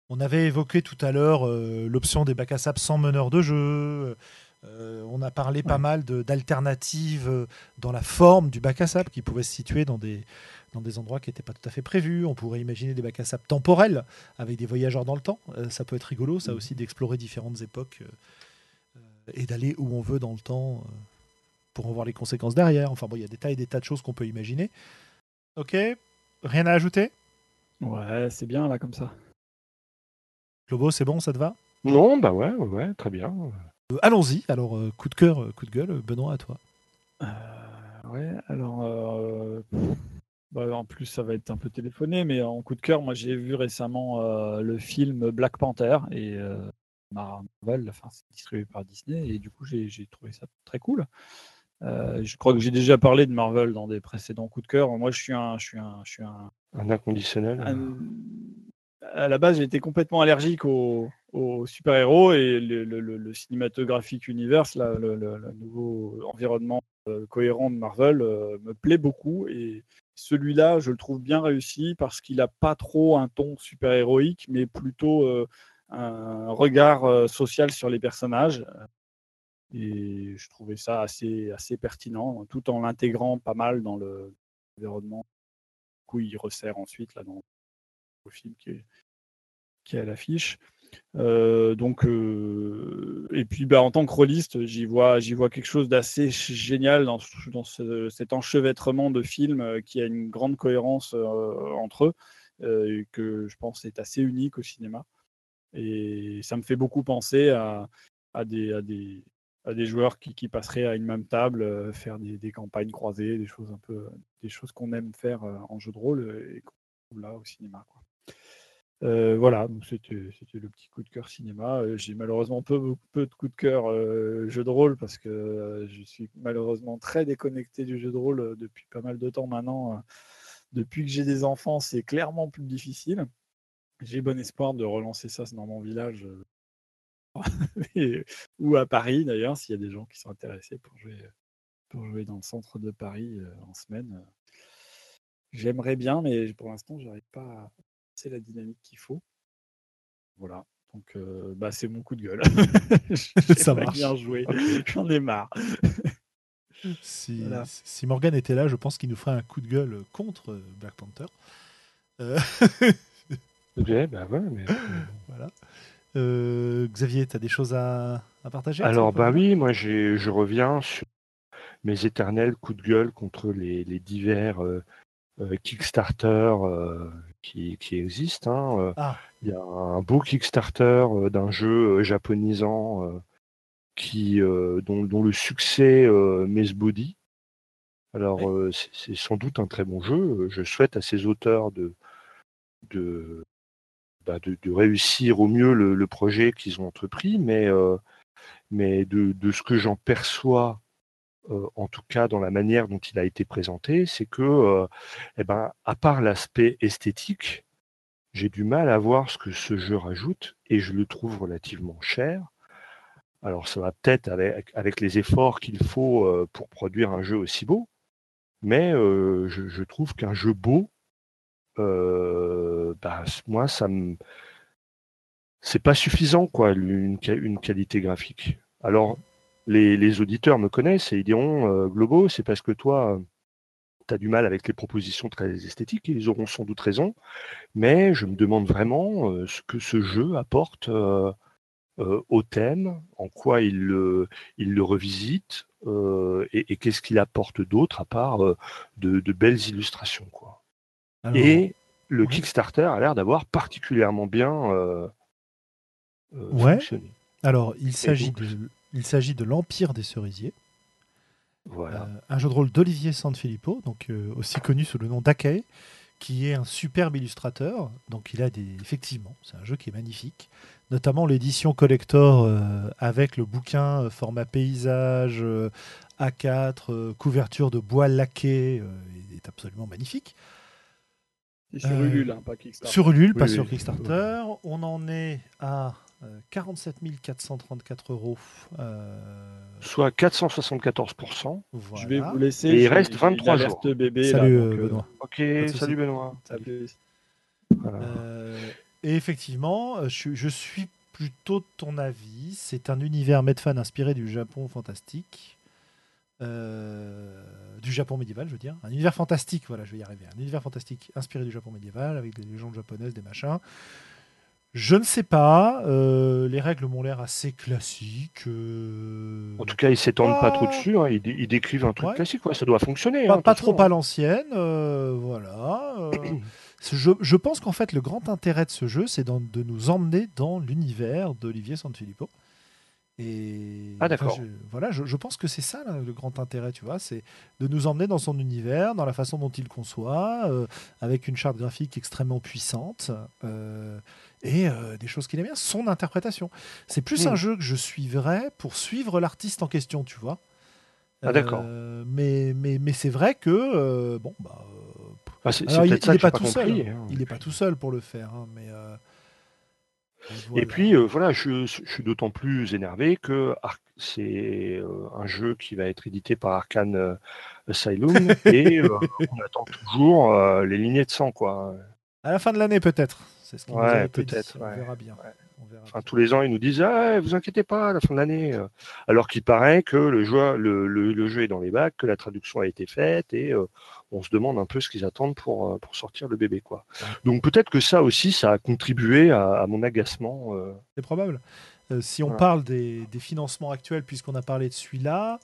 On avait évoqué tout à l'heure l'option des bacs à sable sans meneur de jeu. Euh, on a parlé pas mal d'alternatives euh, dans la forme du bac à sable qui pouvaient se situer dans des, dans des endroits qui n'étaient pas tout à fait prévus. On pourrait imaginer des bacs à sable temporels avec des voyageurs dans le temps. Euh, ça peut être rigolo, ça Mhm. aussi, d'explorer différentes époques euh, et d'aller où on veut dans le temps euh, pour en voir les conséquences derrière. Enfin bon, il y a des tas et des tas de choses qu'on peut imaginer. Ok, rien à ajouter? Ouais, c'est bien là comme ça. Lobo, c'est bon, ça te va? Non, bah ouais, ouais, très bien. Euh, Allons-y. Alors, euh, coup de cœur, euh, coup de gueule, Benoît, à toi. Euh, ouais, alors euh, bah, en plus ça va être un peu téléphoné, mais en coup de cœur, moi j'ai vu récemment euh, le film Black Panther et euh, Marvel, enfin c'est distribué par Disney et du coup j'ai j'ai trouvé ça très cool. Euh, je crois que j'ai déjà parlé de Marvel dans des précédents coups de cœur. Moi je suis un, je suis un, je suis un, Un inconditionnel. un- à la base, j'étais complètement allergique aux, aux super-héros et le, le- le- le cinématographique universe, là, le, le- le nouveau environnement euh, cohérent de Marvel, euh, me plaît beaucoup. Et celui-là, je le trouve bien réussi parce qu'il n'a pas trop un ton super-héroïque, mais plutôt euh, un regard social sur les personnages. Et je trouvais ça assez, assez pertinent, tout en l'intégrant pas mal dans le- l'environnement. Du coup, il resserre ensuite là, dans au film qui est, qui est à l'affiche. Euh, donc, euh, et puis bah, en tant que rôliste, j'y vois, j'y vois quelque chose d'assez génial dans, ce- dans ce- cet enchevêtrement de films euh, qui a une grande cohérence entre eux, et que je pense est assez unique au cinéma. Et ça me fait beaucoup penser à, des, joueurs qui, passeraient à une même table, faire des, campagnes croisées, des choses un peu, des choses qu'on aime faire en jeu de rôle et qu'on trouve là au cinéma. Euh, voilà, c'était le petit coup de cœur cinéma. Euh, J'ai malheureusement peu, de coups de cœur euh, jeu de rôle parce que euh, je suis malheureusement très déconnecté du jeu de rôle depuis pas mal de temps maintenant. depuis que j'ai des enfants, c'est clairement plus difficile. J'ai bon espoir de relancer ça dans mon village ou à Paris d'ailleurs, s'il y a des gens qui sont intéressés pour jouer, dans le centre de Paris en semaine. J'aimerais bien, mais pour l'instant, j'arrive pas c'est la dynamique qu'il faut. Voilà. Donc, euh, bah, c'est mon coup de gueule. Ça marche. bien jouer. J'en ai marre. Si, Voilà. si Morgan était là, je pense qu'il nous ferait un coup de gueule contre euh, Black Panther. Euh, Ok, bah ouais, mais... voilà. Euh, Xavier, tu as des choses à, à partager Alors, bah oui, moi j'ai- je reviens sur mes éternels coups de gueule contre les, les divers euh, Kickstarter euh, qui, qui existent. hein. Euh, Ah, Il y a un beau Kickstarter euh, d'un jeu euh, japonisant euh, qui, euh, dont, dont le succès euh, m'esbaudit. Alors, Oui. euh, c'est c'est sans doute un très bon jeu. Je souhaite à ces auteurs de, de, bah, de, de réussir au mieux le, le projet qu'ils ont entrepris, mais, euh, mais de, de ce que j'en perçois, euh, en tout cas dans la manière dont il a été présenté, c'est que, euh, eh ben, à part l'aspect esthétique, j'ai du mal à voir ce que ce jeu rajoute et je le trouve relativement cher. Alors ça va peut-être avec, les efforts qu'il faut euh, pour produire un jeu aussi beau, mais je, trouve qu'un jeu beau, bah, moi ça me c'est pas suffisant quoi une, une qualité graphique. Alors les, les auditeurs me connaissent et ils diront euh, Globo, c'est parce que toi tu as du mal avec les propositions très esthétiques, et ils auront sans doute raison, mais je me demande vraiment euh, ce que ce jeu apporte euh, euh, au thème, en quoi il le, il le revisite, et, et qu'est-ce qu'il apporte d'autre à part de, de belles illustrations. Quoi. alors, Et le ouais. Kickstarter a l'air d'avoir particulièrement bien Ouais. fonctionné. alors, il s'agit de, il s'agit de l'Empire des Cerisiers, Voilà. euh, un jeu de rôle d'Olivier Sanfilippo, donc euh, aussi connu sous le nom d'Akae, qui est un superbe illustrateur. Donc, il a des, effectivement, c'est un jeu qui est magnifique, notamment l'édition collector euh, avec le bouquin euh, format paysage euh, A4, euh, couverture de bois laqué, euh, il est absolument magnifique. C'est sur Euh, Ulule, hein, pas Kickstarter. Sur Ulule, pas Oui, sur oui. Kickstarter. On en est à 47 434 euros. Euh, Soit 474%. voilà. Je vais vous laisser. Et il reste j'ai 23 une alerte jours. bébé. Salut là, euh, donc, euh, Benoît. Ok, salut Benoît. Voilà. Euh, et effectivement, euh, je, je suis plutôt de ton avis. C'est un univers Medfan inspiré du Japon fantastique. Euh, du Japon médiéval, je veux dire. Un univers fantastique, voilà, je vais y arriver. Un univers fantastique inspiré du Japon médiéval, avec des légendes japonaises, des machins. Je ne sais pas. euh, les règles m'ont l'air assez classiques. euh, En tout cas, ils s'étendent pas trop dessus. hein. Ils, dé- ils décrivent un truc Ouais. classique. Ouais, ça doit fonctionner. pas, hein, pas trop à l'ancienne, euh, voilà. je pense qu'en fait, le grand intérêt de ce jeu, c'est de nous emmener dans l'univers d'Olivier Sanfilippo. Et Ah, d'accord. enfin, je, voilà, je, je pense que c'est ça là, le grand intérêt, tu vois, c'est de nous emmener dans son univers, dans la façon dont il conçoit, euh, avec une charte graphique extrêmement puissante euh, et euh, des choses qu'il aime bien, son interprétation. C'est plus Hmm. un jeu que je suivrais pour suivre l'artiste en question, tu vois. Ah, d'accord. Euh, mais mais, mais c'est vrai que euh, bon bah Ah, alors, il n'est pas pas tout seul. compris. hein. hein. Il n'est pas tout seul pour le faire, hein, mais. voilà. Et puis, voilà, je, je suis d'autant plus énervé que c'est un jeu qui va être édité par Arkane Asylum et on attend toujours les lignées de sang, quoi. à la fin de l'année peut-être. C'est ce qui nous Ouais, peut-être, On verra bien. Ouais. On verra Enfin, bien. tous les ans, ils nous disent ah, vous inquiétez pas, à la fin de l'année. euh. Alors qu'il paraît que le jeu, le, le- le jeu est dans les bacs, que la traduction a été faite et euh, on se demande un peu ce qu'ils attendent pour, euh, pour sortir le bébé. quoi. Donc peut-être que ça aussi, ça a contribué à, à mon agacement. euh. C'est probable. Euh, si on Voilà. parle des, des financements actuels, puisqu'on a parlé de celui-là,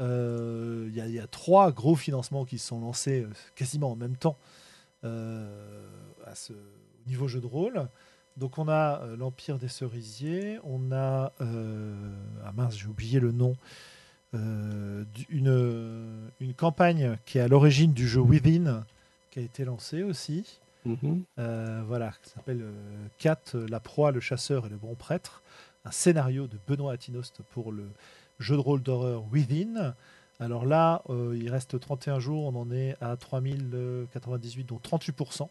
euh, il y, a- il y a trois gros financements qui se sont lancés quasiment en même temps euh, à ce, niveau jeu de rôle. Donc on a euh, l'Empire des Cerisiers, on a... euh, ah mince, j'ai oublié le nom. euh, une, une campagne qui est à l'origine du jeu Within, qui a été lancée aussi. Mhm. Voilà, qui s'appelle euh, la proie, le chasseur et le bon prêtre. Un scénario de Benoît Atinost pour le jeu de rôle d'horreur Within. Alors là, il reste 31 jours, on en est à 3098, donc 38%.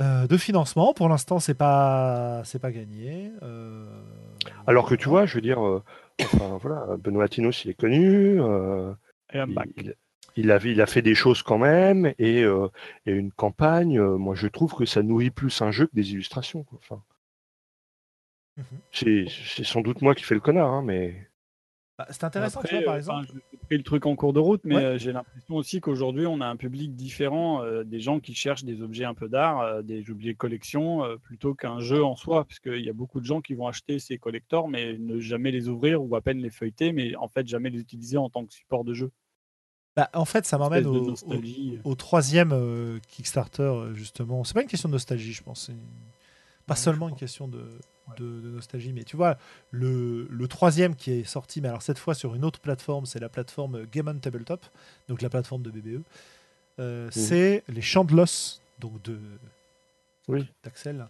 Euh, de financement, pour l'instant, c'est pas, c'est pas gagné. euh, Alors que tu vois, je veux dire, euh, enfin, voilà, Benoît Tinos, il est connu. euh, Et un il, bac. il- il a, il a fait des choses quand même et, euh, et une campagne. euh, moi, je trouve que ça nourrit plus un jeu que des illustrations. quoi. Enfin, Mhm. c'est c'est sans doute moi qui fais le connard, hein, mais Bah, c'est intéressant, tu vois, par exemple. enfin, le truc en cours de route, mais Ouais. euh, j'ai l'impression aussi qu'aujourd'hui, on a un public différent, euh, des gens qui cherchent des objets un peu d'art, euh, des objets collection, euh, plutôt qu'un jeu en soi, parce qu'il y a beaucoup de gens qui vont acheter ces collectors, mais ne jamais les ouvrir ou à peine les feuilleter, mais en fait jamais les utiliser en tant que support de jeu. Bah, en fait, ça de au, au- nostalgie. au troisième Kickstarter, justement. C'est pas une question de nostalgie, je pense. C'est pas Ouais, seulement une question de. De- de nostalgie. Mais tu vois, le, le troisième qui est sorti, mais alors cette fois sur une autre plateforme, c'est la plateforme Game on Tabletop, donc la plateforme de BBE. Euh, C'est les Champs de l'Os, donc de Oui. d'Axel.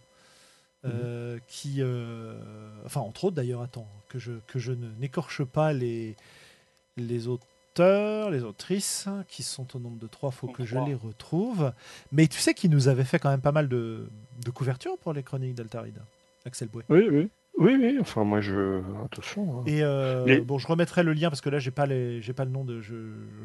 euh, qui, euh, enfin entre autres d'ailleurs, attends, que je, que je n'écorche pas les, les auteurs, les autrices, qui sont au nombre de trois, faut que je les retrouve. Mais tu sais qu'il nous avait fait quand même pas mal de, de couvertures pour les chroniques d'Altarida, Axel Bouet. Oui, oui. Oui, oui, enfin moi je. Attention. hein. Et euh, Les- bon, je remettrai le lien parce que là, j'ai pas les, j'ai pas le nom de, je,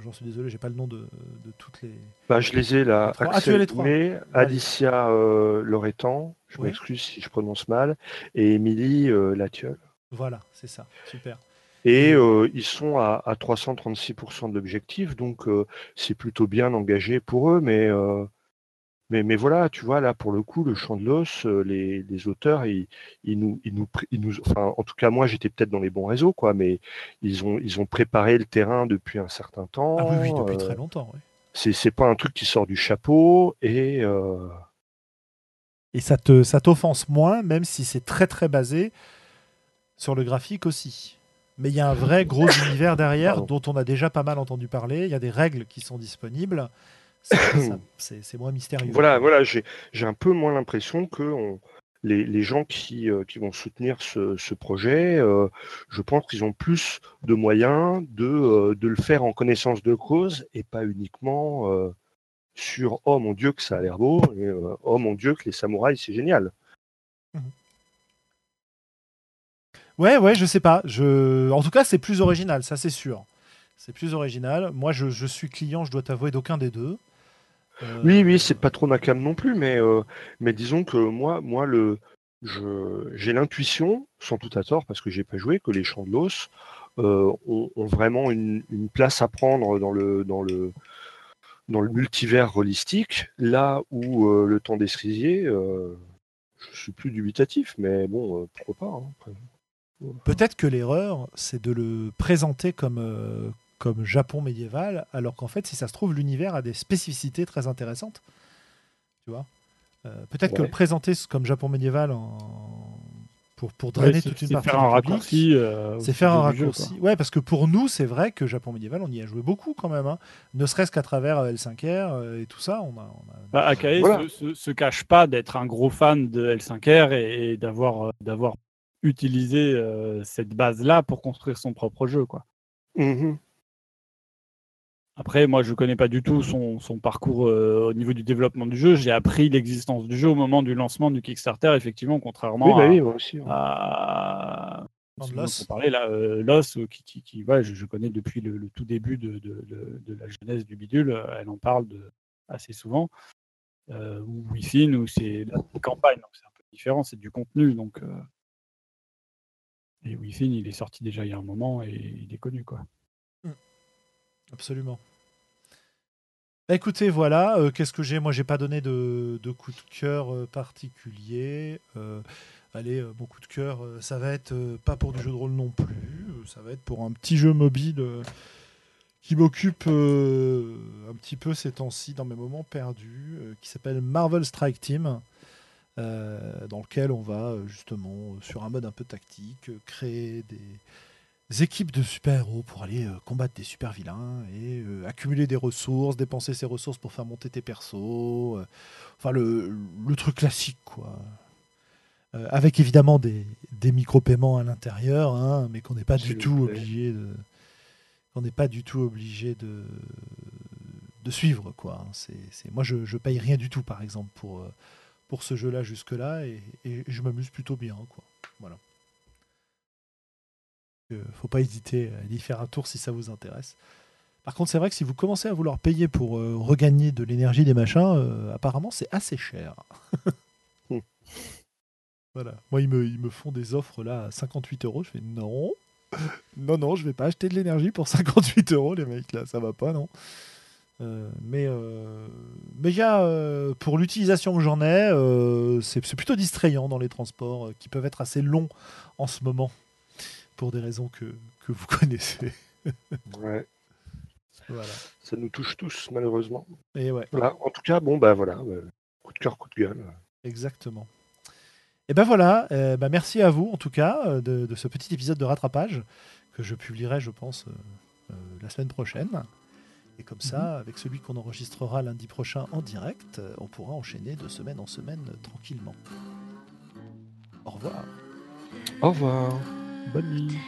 j'en suis désolé, j'ai pas le nom de, de toutes les. Bah, je les ai là. Les. Ah, Axel as les trois. Bouet, Alicia euh, Loretan, je Oui. m'excuse si je prononce mal, et Émilie euh, Latiol. Voilà, c'est ça, super. Et euh, ils sont à, à 336% de l'objectif, donc euh, c'est plutôt bien engagé pour eux. Mais, euh, mais, mais voilà, tu vois, là, pour le coup, le champ de l'os, euh, les, les auteurs, ils, ils nous, ils nous, pré- ils nous, enfin, en tout cas, moi, j'étais peut-être dans les bons réseaux, quoi, mais ils ont, ils ont préparé le terrain depuis un certain temps. Ah oui, oui, depuis euh, très longtemps. oui. c'est, c'est pas un truc qui sort du chapeau, et euh, Et ça te, ça t'offense moins, même si c'est très très basé sur le graphique aussi. Mais il y a un vrai gros univers derrière Pardon. dont on a déjà pas mal entendu parler. Il y a des règles qui sont disponibles. C'est, moins mystérieux. Voilà, voilà, j'ai un peu moins l'impression que on- les, les gens qui, euh, qui vont soutenir ce, ce projet, euh, je pense qu'ils ont plus de moyens de, euh, de le faire en connaissance de cause et pas uniquement euh, sur oh mon dieu que ça a l'air beau et oh mon dieu que les samouraïs c'est génial. Ouais, ouais, je sais pas. Je... En tout cas, c'est plus original, ça c'est sûr. C'est plus original. Moi, je, je suis client, je dois t'avouer, d'aucun des deux. Euh, Oui, oui, c'est pas trop ma cam non plus, mais, euh, mais disons que moi, moi le, je, j'ai l'intuition, sans tout à tort, parce que j'ai pas joué, que les champs de l'os euh, ont, ont vraiment une, une place à prendre dans le, dans le, dans le multivers holistique, là où euh, le temps des cerisiers, euh, je suis plus dubitatif, mais bon, euh, pourquoi pas. hein. Peut-être que l'erreur, c'est de le présenter comme, euh, comme Japon médiéval, alors qu'en fait, si ça se trouve, l'univers a des spécificités très intéressantes. Tu vois? Euh, Peut-être que le présenter comme Japon médiéval en... pour, pour drainer Ouais, c'est- toute une c'est partie faire du un public, raccourci. euh, c'est faire un du jeu, raccourci. ouais, parce que pour nous, c'est vrai que Japon médiéval, on y a joué beaucoup quand même. hein. Ne serait-ce qu'à travers euh, L5R euh, et tout ça. On a, on a- Bah, Akae Voilà. se, se- se cache pas d'être un gros fan de L5R et, et d'avoir euh, d'avoir utilisé euh, cette base-là pour construire son propre jeu. Quoi. Mhm. Après, moi, je connais pas du tout son, son parcours euh, au niveau du développement du jeu. J'ai appris l'existence du jeu au moment du lancement du Kickstarter, effectivement, contrairement Oui, bah à, oui, moi aussi. hein. à- on parlait là, euh, euh, qui, qui, qui- ouais, je, je connais depuis le, le tout début de, de, de- de la jeunesse du bidule. euh, Elle en parle de, assez souvent. Euh, ou Within, où c'est la campagne, donc c'est un peu différent, c'est du contenu. Donc, euh, Et Within, il est sorti déjà il y a un moment et il est connu. quoi. Absolument. Bah, écoutez, voilà. euh, Qu'est-ce que j'ai? Moi, j'ai pas donné de, coup de cœur euh, particulier. Euh, allez, mon coup de cœur, ça va être pas pour du jeu de rôle non plus. ça va être pour un petit jeu mobile qui m'occupe un petit peu ces temps-ci dans mes moments perdus, qui s'appelle Marvel Strike Team. dans lequel on va justement sur un mode un peu tactique créer des équipes de super-héros pour aller euh, combattre des super-vilains et euh, accumuler des ressources, dépenser ces ressources pour faire monter tes persos. euh, enfin, le, le truc classique, quoi. Euh, avec évidemment des, des micro-paiements à l'intérieur, hein, mais qu'on n'est pas S'il du vous tout plaît. obligé de. qu'on n'est pas du tout obligé de, de suivre, quoi. C'est, c'est- Moi, je, je paye rien du tout, par exemple, pour, euh, pour ce jeu-là jusque-là, et, et je m'amuse plutôt bien, quoi. Voilà. Faut pas hésiter à y faire un tour si ça vous intéresse. Par contre, c'est vrai que si vous commencez à vouloir payer pour euh, regagner de l'énergie des machins, euh, apparemment c'est assez cher. Hmm. voilà. Moi, ils me, ils me font des offres là à 58 euros. Je fais non. Non, non, je vais pas acheter de l'énergie pour 58 euros, les mecs, là, ça va pas, non. Euh, mais euh, a, euh, pour l'utilisation que j'en ai, c'est plutôt distrayant dans les transports qui peuvent être assez longs en ce moment, pour des raisons que, que vous connaissez. Ouais, Voilà. ça nous touche tous, malheureusement. Et ouais, Voilà. En tout cas, bon, bah voilà. euh, Coup de cœur, coup de gueule. exactement. Et ben voilà, euh, bah merci à vous en tout cas euh, de, de ce petit épisode de rattrapage que je publierai, je pense, euh, euh, la semaine prochaine. Et comme ça, avec celui qu'on enregistrera lundi prochain en direct, on pourra enchaîner de semaine en semaine tranquillement. Au revoir. Au revoir. Bonne.